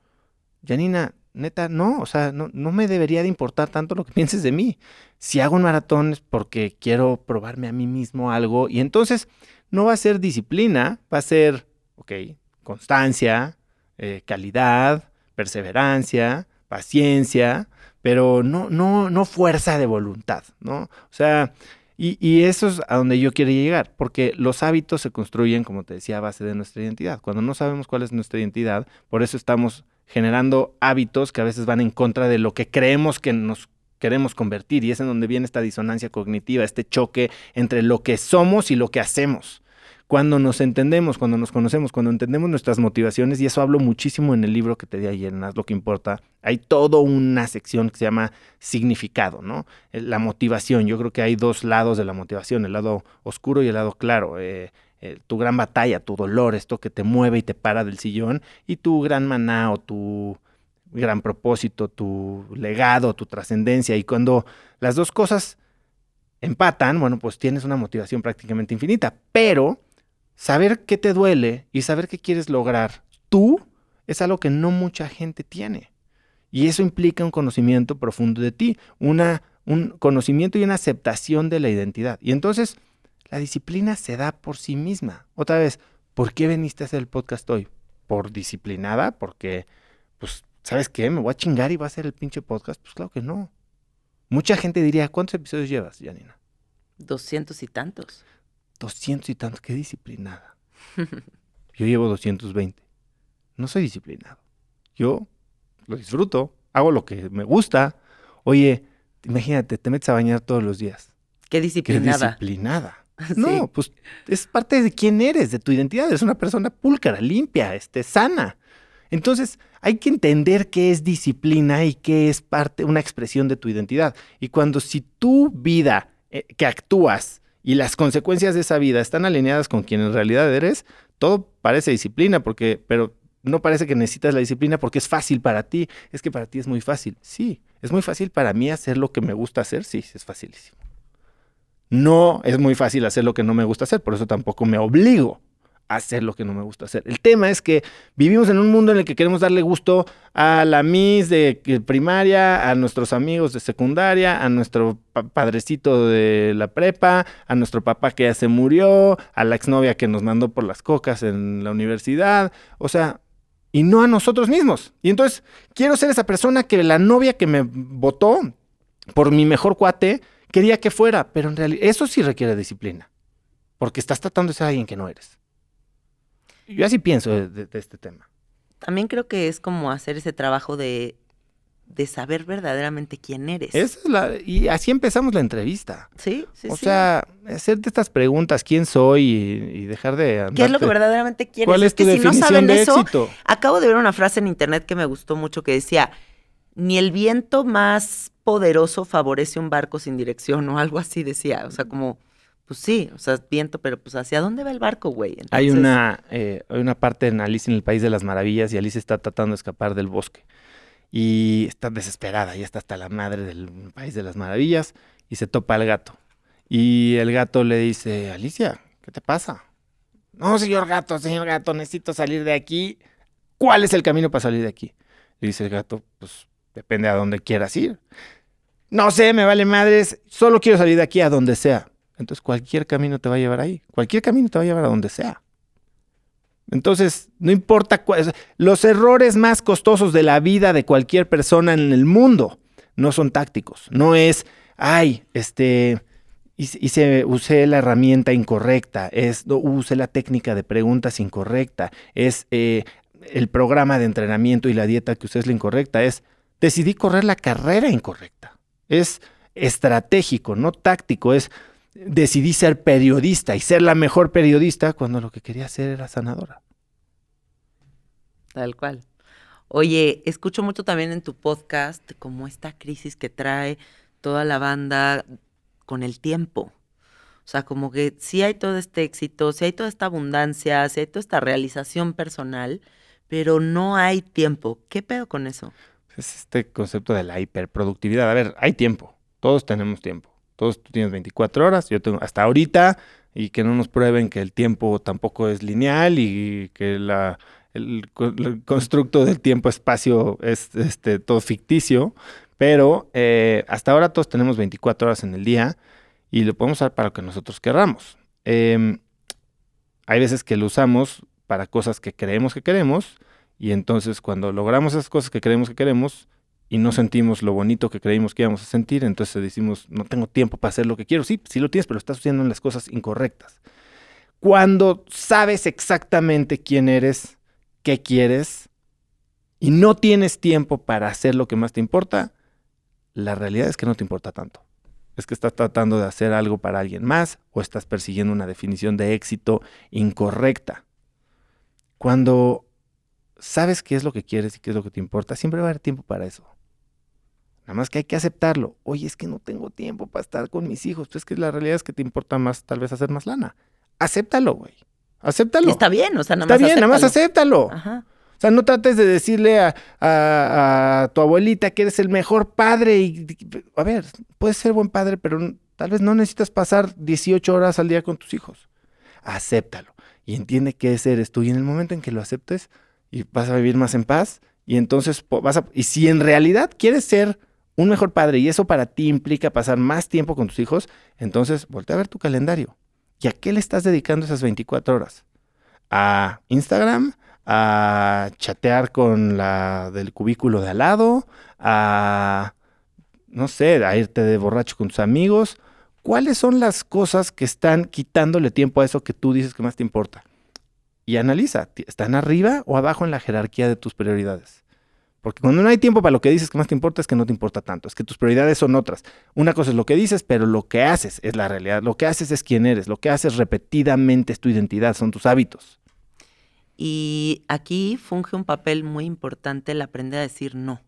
Yanina, neta, no, o sea, no, no me debería de importar tanto lo que pienses de mí. Si hago un maratón es porque quiero probarme a mí mismo algo y entonces no va a ser disciplina, va a ser, ok, constancia, eh, calidad, perseverancia, paciencia, pero no, no, no fuerza de voluntad, ¿no? O sea, y, y, eso es a donde yo quiero llegar, porque los hábitos se construyen, como te decía, a base de nuestra identidad. Cuando no sabemos cuál es nuestra identidad, por eso estamos generando hábitos que a veces van en contra de lo que creemos que nos queremos convertir y es en donde viene esta disonancia cognitiva, este choque entre lo que somos y lo que hacemos. Cuando nos entendemos, cuando nos conocemos, cuando entendemos nuestras motivaciones, y eso hablo muchísimo en el libro que te di ayer, en lo que importa, hay toda una sección que se llama significado, ¿no? Eh, La motivación, yo creo que hay dos lados de la motivación, el lado oscuro y el lado claro. Eh, eh, tu gran batalla, tu dolor, esto que te mueve y te para del sillón, y tu gran maná o tu gran propósito, tu legado, tu trascendencia. Y cuando las dos cosas empatan, bueno, pues tienes una motivación prácticamente infinita. Pero saber qué te duele y saber qué quieres lograr tú es algo que no mucha gente tiene. Y eso implica un conocimiento profundo de ti, una, un conocimiento y una aceptación de la identidad. Y entonces la disciplina se da por sí misma. Otra vez, ¿por qué veniste a hacer el podcast hoy? ¿Por disciplinada? Porque, pues, ¿sabes qué? ¿Me voy a chingar y va a hacer el pinche podcast? Pues claro que no. Mucha gente diría, ¿cuántos episodios llevas, Janina? Doscientos y tantos. 200 y tantos, qué disciplinada. Yo llevo 220. No soy disciplinado. Yo lo disfruto, hago lo que me gusta. Oye, imagínate, te metes a bañar todos los días. Qué Qué disciplinada. disciplinada. Sí. No, pues es parte de quién eres, de tu identidad. Eres una persona púlcara, limpia, este, sana. Entonces, hay que entender qué es disciplina y qué es parte, una expresión de tu identidad. Y cuando si tu vida eh, que actúas y las consecuencias de esa vida están alineadas con quien en realidad eres, todo parece disciplina, porque, pero no parece que necesitas la disciplina porque es fácil para ti. Es que para ti es muy fácil. Sí, es muy fácil para mí hacer lo que me gusta hacer. Sí, es facilísimo. No es muy fácil hacer lo que no me gusta hacer, por eso tampoco me obligo hacer lo que no me gusta hacer. El tema es que vivimos en un mundo en el que queremos darle gusto a la Miss de primaria, a nuestros amigos de secundaria, a nuestro pa- padrecito de la prepa, a nuestro papá que ya se murió, a la exnovia que nos mandó por las cocas en la universidad, o sea, y no a nosotros mismos. Y entonces quiero ser esa persona que la novia que me votó por mi mejor cuate quería que fuera, pero en realidad eso sí requiere disciplina, porque estás tratando de ser alguien que no eres. Yo así pienso de, este tema. También creo que es como hacer ese trabajo de, de saber verdaderamente quién eres. Esa es la, y así empezamos la entrevista. Sí, sí, o sí. sea, hacerte estas preguntas, quién soy y, y dejar de... ¿Qué es lo que andarte- verdadeamente quieres? ¿Cuál es tu que si no definición saben de eso, éxito? acabo de ver una frase en internet que me gustó mucho que decía, ni el viento más poderoso favorece un barco sin dirección o algo así decía. O sea, como, pues sí, o sea, viento, pero pues ¿hacia dónde va el barco, güey? Hay una, eh, hay una parte en Alice en el País de las Maravillas y Alice está tratando de escapar del bosque. Y está desesperada, ya está hasta la madre del País de las Maravillas y se topa al gato. Y el gato le dice, Alicia, ¿qué te pasa? No, señor gato, señor gato, necesito salir de aquí. ¿Cuál es el camino para salir de aquí? Le dice el gato, pues depende a dónde quieras ir. No sé, me vale madres, solo quiero salir de aquí a donde sea. Entonces cualquier camino te va a llevar ahí. Cualquier camino te va a llevar a donde sea. Entonces, no importa cuál. o sea, Los errores más costosos de la vida de cualquier persona en el mundo no son tácticos. No es, ay, este, hice- usé la herramienta incorrecta. Es, no, usé la técnica de preguntas incorrecta. Es eh, el programa de entrenamiento y la dieta que usé es la incorrecta. Es, decidí correr la carrera incorrecta. Es estratégico, no táctico. Es, decidí ser periodista y ser la mejor periodista cuando lo que quería hacer era sanadora. Tal cual. Oye, escucho mucho también en tu podcast como esta crisis que trae toda la banda con el tiempo. O sea, como que sí hay todo este éxito, sí hay toda esta abundancia, sí hay toda esta realización personal, pero no hay tiempo. ¿Qué pedo con eso? Es este concepto de la hiperproductividad. A ver, hay tiempo. Todos tenemos tiempo. Todos tú tienes 24 horas. Yo tengo hasta ahorita. Y que no nos prueben que el tiempo tampoco es lineal y que el, co- el constructo del tiempo-espacio es este, todo ficticio. Pero eh, hasta ahora todos tenemos 24 horas en el día y lo podemos usar para lo que nosotros querramos. Em, hay veces que lo usamos para cosas que creemos que queremos y entonces cuando logramos esas cosas que creemos que queremos y no sentimos lo bonito que creímos que íbamos a sentir, entonces decimos, no tengo tiempo para hacer lo que quiero. Sí, sí lo tienes, pero estás haciendo las cosas incorrectas. Cuando sabes exactamente quién eres, qué quieres y no tienes tiempo para hacer lo que más te importa, la realidad es que no te importa tanto. Es que estás tratando de hacer algo para alguien más o estás persiguiendo una definición de éxito incorrecta. Cuando sabes qué es lo que quieres y qué es lo que te importa, siempre va a haber tiempo para eso. Nada más que hay que aceptarlo. Oye, es que no tengo tiempo para estar con mis hijos. Pues es que la realidad es que te importa más tal vez hacer más lana. Acéptalo, güey. Acéptalo. Está bien, o sea, nada Está más bien, nada más acéptalo. Ajá. O sea, no trates de decirle a, a- a tu abuelita que eres el mejor padre. Y, a ver, puedes ser buen padre, pero tal vez no necesitas pasar 18 horas al día con tus hijos. Acéptalo y entiende que ese eres tú. Y en el momento en que lo aceptes, y vas a vivir más en paz, y entonces vas a... Y si en realidad quieres ser un mejor padre y eso para ti implica pasar más tiempo con tus hijos, entonces voltea a ver tu calendario. ¿Y a qué le estás dedicando esas 24 horas? ¿A Instagram? ¿A chatear con la del cubículo de al lado? ¿A, no sé, a irte de borracho con tus amigos? ¿Cuáles son las cosas que están quitándole tiempo a eso que tú dices que más te importa? Y analiza, ¿ti- ¿están arriba o abajo en la jerarquía de tus prioridades? Porque cuando no hay tiempo para lo que dices que más te importa es que no te importa tanto, es que tus prioridades son otras. Una cosa es lo que dices, pero lo que haces es la realidad. Lo que haces es quién eres, lo que haces repetidamente es tu identidad, son tus hábitos. Y aquí funge un papel muy importante el aprender a decir no.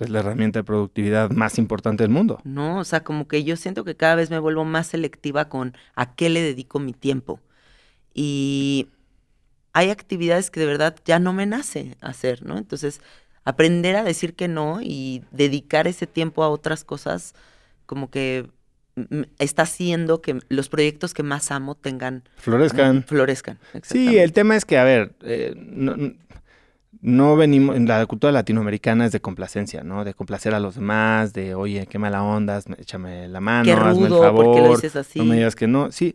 Es la herramienta de productividad más importante del mundo. No, o sea, como que yo siento que cada vez me vuelvo más selectiva con a qué le dedico mi tiempo. Y hay actividades que de verdad ya no me nace hacer, ¿no? Entonces, aprender a decir que no y dedicar ese tiempo a otras cosas, como que mm, está haciendo que los proyectos que más amo tengan Florezcan. florezcan. Sí, el tema es que, a ver, eh, no, no venimos, en la cultura latinoamericana es de complacencia, ¿no? De complacer a los demás, de, oye, qué mala onda, échame la mano, Qué hazme el rudo, favor, ¿por qué lo dices así? no me digas que no. Sí,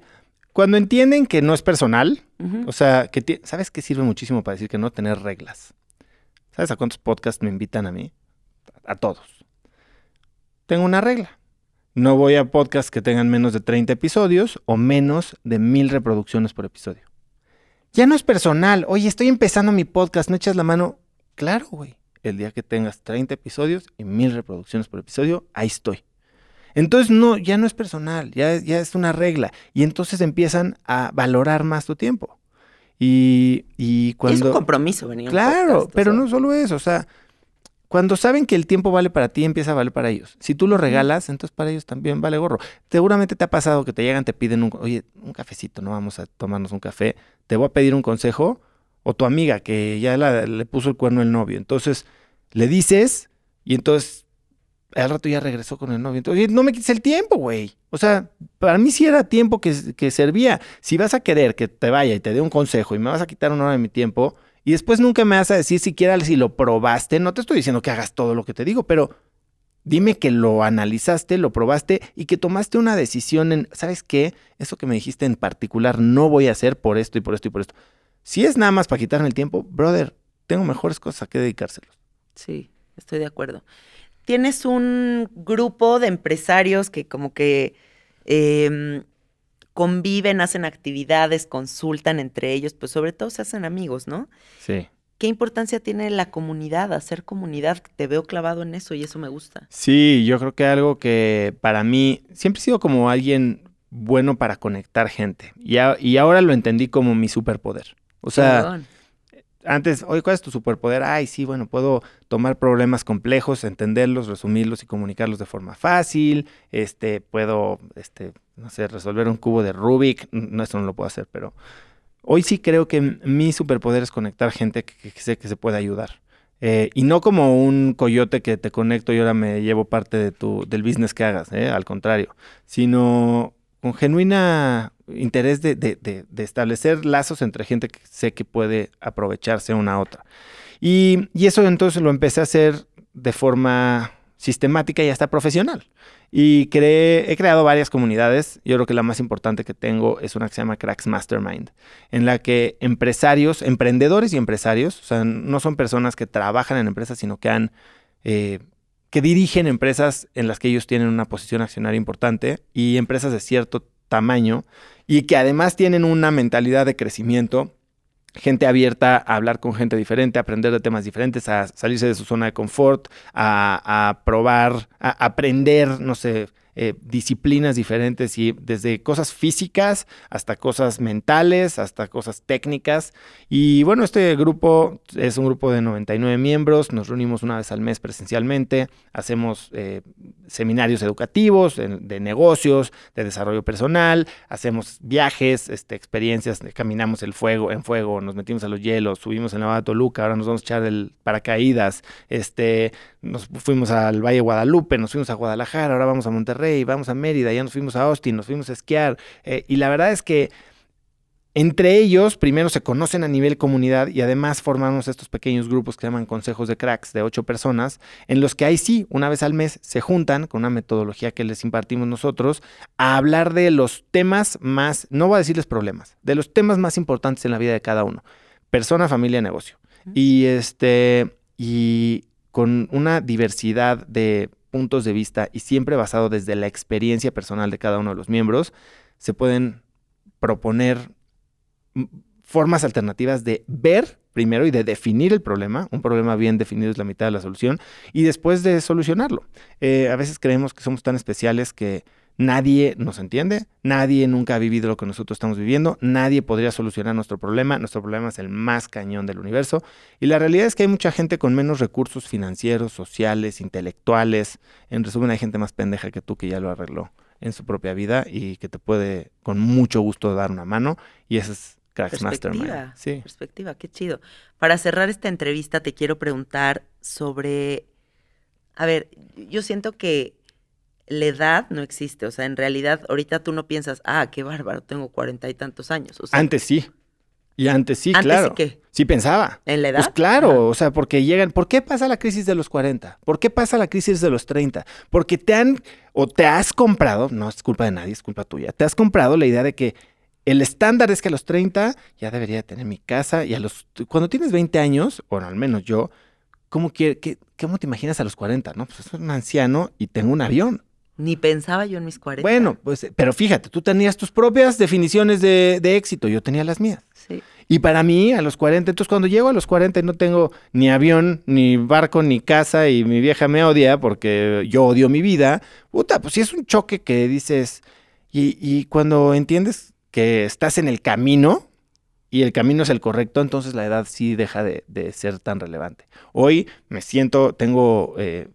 cuando entienden que no es personal, o sea, que ¿sabes qué sirve muchísimo para decir que no? Tener reglas. ¿Sabes a cuántos podcasts me invitan a mí? A todos. Tengo una regla. No voy a podcasts que tengan menos de 30 episodios o menos de mil reproducciones por episodio. Ya no es personal. Oye, estoy empezando mi podcast, ¿no echas la mano? Claro, güey. El día que tengas 30 episodios y mil reproducciones por episodio, ahí estoy. Entonces, no, ya no es personal, ya, ya es una regla. Y entonces empiezan a valorar más tu tiempo. Y, y Es cuando... un compromiso venir Claro, podcast, pero sea. no solo eso, o sea, cuando saben que el tiempo vale para ti, empieza a valer para ellos. Si tú lo regalas, entonces para ellos también vale gorro. Seguramente te ha pasado que te llegan, te piden un, oye, un cafecito, no vamos a tomarnos un café, te voy a pedir un consejo, o tu amiga que ya la- le puso el cuerno el novio, entonces le dices y entonces al rato ya regresó con el novio. No me quites el tiempo, güey. O sea, para mí sí era tiempo que, que servía. Si vas a querer que te vaya y te dé un consejo y me vas a quitar una hora de mi tiempo y después nunca me vas a decir siquiera si lo probaste, no te estoy diciendo que hagas todo lo que te digo, pero dime que lo analizaste, lo probaste y que tomaste una decisión en, ¿sabes qué? Eso que me dijiste en particular no voy a hacer por esto y por esto y por esto. Si es nada más para quitarme el tiempo, brother, tengo mejores cosas a que dedicárselos. Sí, estoy de acuerdo. Tienes un grupo de empresarios que como que em, conviven, hacen actividades, consultan entre ellos, pues sobre todo se hacen amigos, ¿no? Sí. ¿Qué importancia tiene la comunidad, hacer comunidad? Te veo clavado en eso y eso me gusta. Sí, yo creo que algo que para mí siempre he sido como alguien bueno para conectar gente. Y, a- y ahora lo entendí como mi superpoder. O sea, Chingón. Antes, oye, ¿cuál es tu superpoder? Ay, sí, bueno, puedo tomar problemas complejos, entenderlos, resumirlos y comunicarlos de forma fácil. Este, puedo, este, no sé, resolver un cubo de Rubik. No, esto no lo puedo hacer, pero hoy sí creo que mi superpoder es conectar gente que, que sé que se puede ayudar. Eh, y no como un coyote que te conecto y ahora me llevo parte de tu, del business que hagas, ¿eh? al contrario, sino con genuina interés de, de- de- establecer lazos entre gente que sé que puede aprovecharse una a otra. Y, y eso entonces lo empecé a hacer de forma sistemática y hasta profesional. Y creé, he creado varias comunidades. Yo creo que la más importante que tengo es una que se llama Cracks Mastermind, en la que empresarios, emprendedores y empresarios, o sea, no son personas que trabajan en empresas, sino que han, eh, que dirigen empresas en las que ellos tienen una posición accionaria importante y empresas de cierto tamaño y que además tienen una mentalidad de crecimiento gente abierta a hablar con gente diferente, a aprender de temas diferentes, a salirse de su zona de confort, a, a probar, a aprender, no sé, eh, disciplinas diferentes y desde cosas físicas hasta cosas mentales, hasta cosas técnicas. Y bueno, este grupo es un grupo de 99 miembros, nos reunimos una vez al mes presencialmente, hacemos eh, seminarios educativos de, negocios, de desarrollo personal, hacemos viajes, este, experiencias, caminamos el fuego, en fuego, nos metimos a los hielos, subimos en la Toluca, ahora nos vamos a echar el paracaídas, este, nos fuimos al Valle Guadalupe, nos fuimos a Guadalajara, ahora vamos a Monterrey, vamos a Mérida, ya nos fuimos a Austin, nos fuimos a esquiar. Eh, y la verdad es que entre ellos, primero se conocen a nivel comunidad y además formamos estos pequeños grupos que se llaman consejos de cracks de ocho personas, en los que ahí sí, una vez al mes, se juntan con una metodología que les impartimos nosotros a hablar de los temas más, no voy a decirles problemas, de los temas más importantes en la vida de cada uno. Persona, familia, negocio. Y este, y con una diversidad de puntos de vista y siempre basado desde la experiencia personal de cada uno de los miembros, se pueden proponer formas alternativas de ver primero y de definir el problema. Un problema bien definido es la mitad de la solución y después de solucionarlo. Eh, a veces creemos que somos tan especiales que Nadie nos entiende, nadie nunca ha vivido lo que nosotros estamos viviendo, nadie podría solucionar nuestro problema, nuestro problema es el más cañón del universo y la realidad es que hay mucha gente con menos recursos financieros, sociales, intelectuales, en resumen hay gente más pendeja que tú que ya lo arregló en su propia vida y que te puede con mucho gusto dar una mano y ese es Cracks Mastermind. Sí. Perspectiva, qué chido. Para cerrar esta entrevista te quiero preguntar sobre, a ver, yo siento que la edad no existe. O sea, en realidad, ahorita tú no piensas, ah, qué bárbaro, tengo cuarenta y tantos años. antes sí. Y antes sí, claro. Sí, qué? sí pensaba. ¿En la edad? Pues claro, o sea, porque llegan. ¿Por qué pasa la crisis de los 40? ¿Por qué pasa la crisis de los 30? Porque te han o te has comprado, no es culpa de nadie, es culpa tuya, te has comprado la idea de que el estándar es que a los 30 ya debería tener mi casa y a los. Cuando tienes 20 años, o al menos yo, ¿cómo, quiere, qué, ¿cómo te imaginas a los 40? No, pues soy un anciano y tengo un avión. Ni pensaba yo en mis 40. Bueno, pues, pero fíjate, tú tenías tus propias definiciones de, éxito, yo tenía las mías. Sí. Y para mí, a los 40, entonces cuando llego a los 40 no tengo ni avión, ni barco, ni casa, y mi vieja me odia porque yo odio mi vida, puta, pues sí es un choque que dices, y, y cuando entiendes que estás en el camino, y el camino es el correcto, entonces la edad sí deja de, de ser tan relevante. Hoy me siento, tengo eh,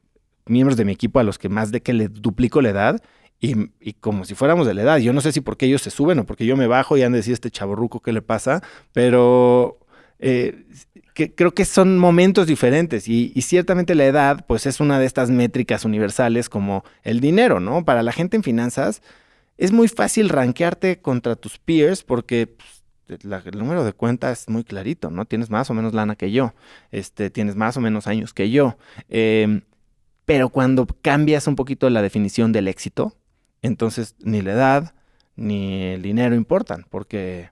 miembros de mi equipo a los que más de que le duplico la edad y, como si fuéramos de la edad. Yo no sé si porque ellos se suben o porque yo me bajo y han de decir este chaborruco qué le pasa, pero eh, creo que son momentos diferentes y, y, ciertamente la edad pues es una de estas métricas universales como el dinero, ¿no? Para la gente en finanzas es muy fácil rankearte contra tus peers porque... Pues, el número de cuenta es muy clarito, ¿no? Tienes más o menos lana que yo, este, tienes más o menos años que yo. Eh, pero cuando cambias un poquito la definición del éxito, entonces ni la edad ni el dinero importan, porque,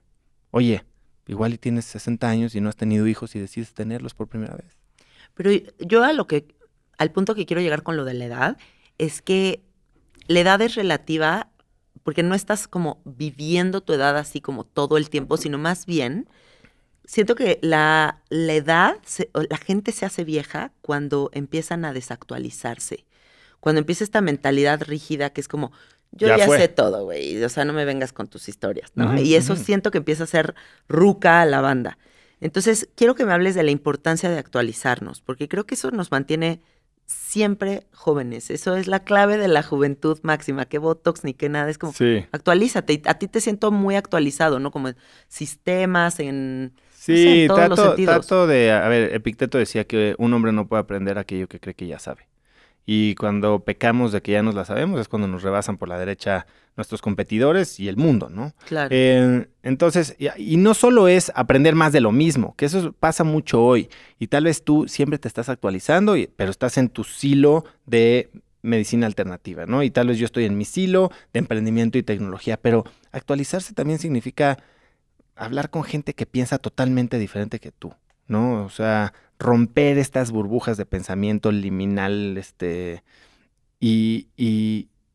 oye, igual y tienes 60 años y no has tenido hijos y decides tenerlos por primera vez. Pero yo a lo que, al punto que quiero llegar con lo de la edad, es que la edad es relativa porque no estás como viviendo tu edad así como todo el tiempo, sino más bien siento que la, la edad, la gente se hace vieja cuando empiezan a desactualizarse. Cuando empieza esta mentalidad rígida que es como, yo ya, sé todo, güey. O sea, no me vengas con tus historias, ¿no? y eso siento que empieza a ser ruca a la banda. Entonces, quiero que me hables de la importancia de actualizarnos, porque creo que eso nos mantiene siempre jóvenes. Eso es la clave de la juventud máxima, que Botox ni que nada. Es como, actualízate. A ti te siento muy actualizado, ¿no? Como sistemas, en Sí, trato, de, a ver, Epicteto decía que un hombre no puede aprender aquello que cree que ya sabe. Y cuando pecamos de que ya nos la sabemos es cuando nos rebasan por la derecha nuestros competidores y el mundo, ¿no? Claro. Eh, entonces, y, no solo es aprender más de lo mismo, que eso pasa mucho hoy. Y tal vez tú siempre te estás actualizando, pero estás en tu silo de medicina alternativa, ¿no? Y tal vez yo estoy en mi silo de emprendimiento y tecnología, pero actualizarse también significa hablar con gente que piensa totalmente diferente que tú, ¿no? O sea, romper estas burbujas de pensamiento liminal, este, y,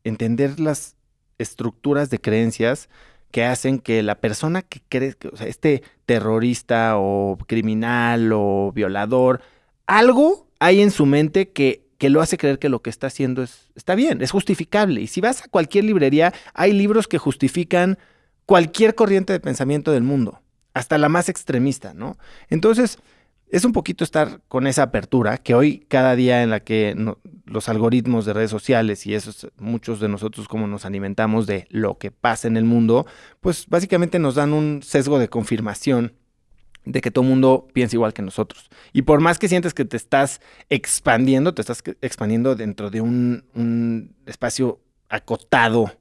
entender las estructuras de creencias que hacen que la persona que cree, que, o sea, este terrorista o criminal o violador, algo hay en su mente que, que lo hace creer que lo que está haciendo es, está bien, es justificable. Y si vas a cualquier librería, hay libros que justifican cualquier corriente de pensamiento del mundo, hasta la más extremista, ¿no? Entonces, es un poquito estar con esa apertura que hoy cada día en la que los algoritmos de redes sociales y esos muchos de nosotros como nos alimentamos de lo que pasa en el mundo, pues básicamente nos dan un sesgo de confirmación de que todo el mundo piensa igual que nosotros. Y por más que sientes que te estás expandiendo, te estás expandiendo dentro de un espacio acotado,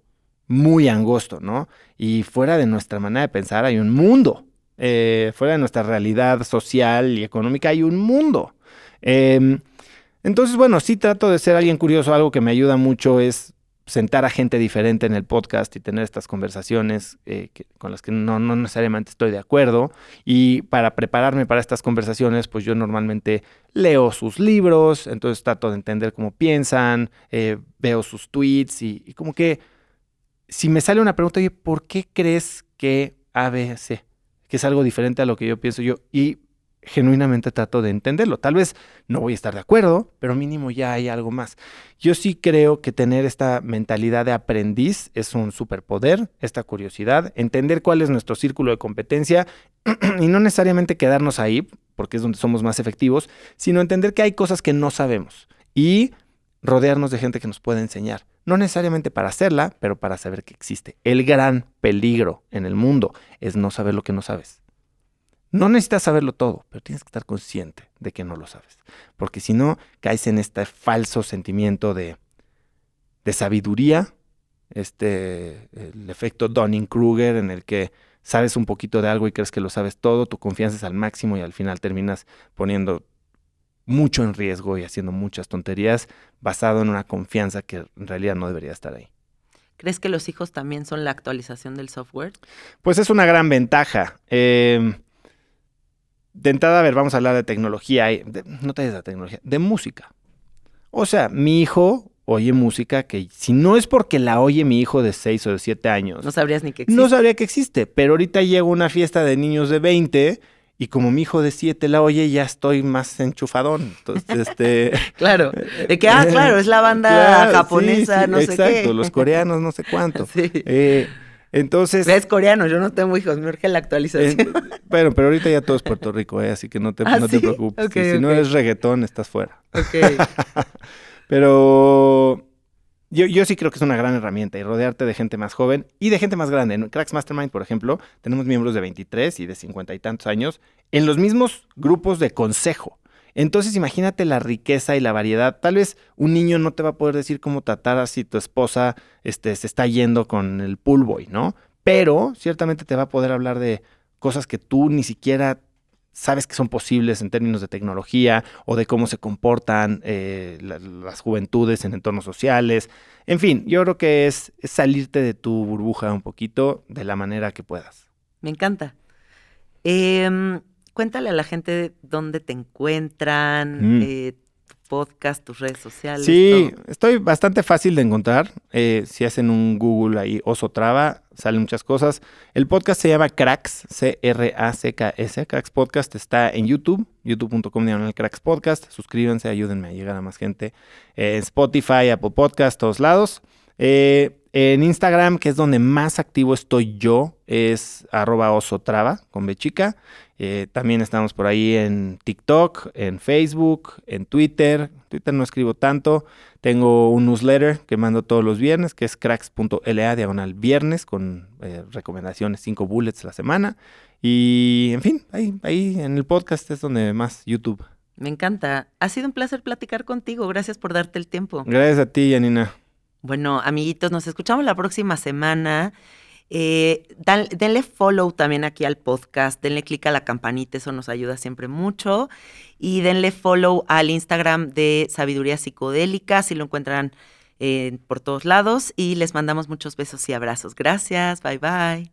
muy angosto, ¿no? Y fuera de nuestra manera de pensar hay un mundo. Eh, fuera de nuestra realidad social y económica hay un mundo. Em, entonces, bueno, sí trato de ser alguien curioso. Algo que me ayuda mucho es sentar a gente diferente en el podcast y tener estas conversaciones eh, que- con las que no, no necesariamente estoy de acuerdo. Y para prepararme para estas conversaciones, pues yo normalmente leo sus libros, entonces trato de entender cómo piensan, eh, veo sus tweets y, y como que si me sale una pregunta, oye, ¿por qué crees que ABC? Que es algo diferente a lo que yo pienso yo y genuinamente trato de entenderlo. Tal vez no voy a estar de acuerdo, pero mínimo ya hay algo más. Yo sí creo que tener esta mentalidad de aprendiz es un superpoder, esta curiosidad, entender cuál es nuestro círculo de competencia y no necesariamente quedarnos ahí, porque es donde somos más efectivos, sino entender que hay cosas que no sabemos y rodearnos de gente que nos pueda enseñar. No necesariamente para hacerla, pero para saber que existe. El gran peligro en el mundo es no saber lo que no sabes. No necesitas saberlo todo, pero tienes que estar consciente de que no lo sabes. Porque si no, caes en este falso sentimiento de, de sabiduría, este, el efecto Dunning-Kruger, en el que sabes un poquito de algo y crees que lo sabes todo, tu confianza es al máximo y al final terminas poniendo mucho en riesgo y haciendo muchas tonterías basado en una confianza que en realidad no debería estar ahí. ¿Crees que los hijos también son la actualización del software? Pues es una gran ventaja. Eh, de entrada, a ver, vamos a hablar de tecnología, de- no te des de tecnología, de música. O sea, mi hijo oye música que si no es porque la oye mi hijo de 6 o de 7 años, No sabrías ni que existe. no sabría que existe, pero ahorita llego a una fiesta de niños de 20 y como mi hijo de 7 la oye, ya estoy más enchufadón. Entonces, este... Claro. De que, ah, claro, es la banda Claro, japonesa, sí, no sé exacto, qué. los coreanos, no sé cuánto. Sí. Eh, entonces... Es coreano, yo no tengo hijos, me urge la actualización. Eh, bueno, pero ahorita ya todo es Puerto Rico, ¿eh? así que no te, ¿Ah, no te preocupes. Ok, Sí, si no eres reggaetón, estás fuera. ok. Pero yo, yo sí creo que es una gran herramienta y rodearte de gente más joven y de gente más grande. En Cracks Mastermind, por ejemplo, tenemos miembros de 23 y de 50 y tantos años en los mismos grupos de consejo. Entonces imagínate la riqueza y la variedad. Tal vez un niño no te va a poder decir cómo tratar si tu esposa este, se está yendo con el pool boy, ¿no? Pero ciertamente te va a poder hablar de cosas que tú ni siquiera sabes que son posibles en términos de tecnología o de cómo se comportan eh, la- las juventudes en entornos sociales. En fin, yo creo que es, es salirte de tu burbuja un poquito de la manera que puedas. Me encanta. Em, cuéntale a la gente dónde te encuentran, Mm. eh, podcast, tus redes sociales. Sí, todo. estoy bastante fácil de encontrar. Eh, si hacen un Google ahí, Oso Traba, salen muchas cosas. El podcast se llama Cracks, C-R-A-C-K-S. Cracks Podcast está en YouTube, youtube.com diagonal Cracks Podcast. Suscríbanse, ayúdenme a llegar a más gente. Eh, Spotify, Apple Podcast, todos lados. Eh, en Instagram, que es donde más activo estoy yo, es arroba osotrava con B chica. Eh, también estamos por ahí en TikTok, en Facebook, en Twitter. Twitter no escribo tanto. Tengo un newsletter que mando todos los viernes, que es cracks.la diagonal viernes, con eh, recomendaciones, cinco bullets la semana. Y en fin, ahí, ahí en el podcast es donde más YouTube. Me encanta. Ha sido un placer platicar contigo. Gracias por darte el tiempo. Gracias a ti, Janina. Bueno, amiguitos, nos escuchamos la próxima semana. Eh, denle follow también aquí al podcast, denle clic a la campanita, eso nos ayuda siempre mucho. Y denle follow al Instagram de Sabiduría Psicodélica, si lo encuentran eh, por todos lados. Y les mandamos muchos besos y abrazos. Gracias, bye bye.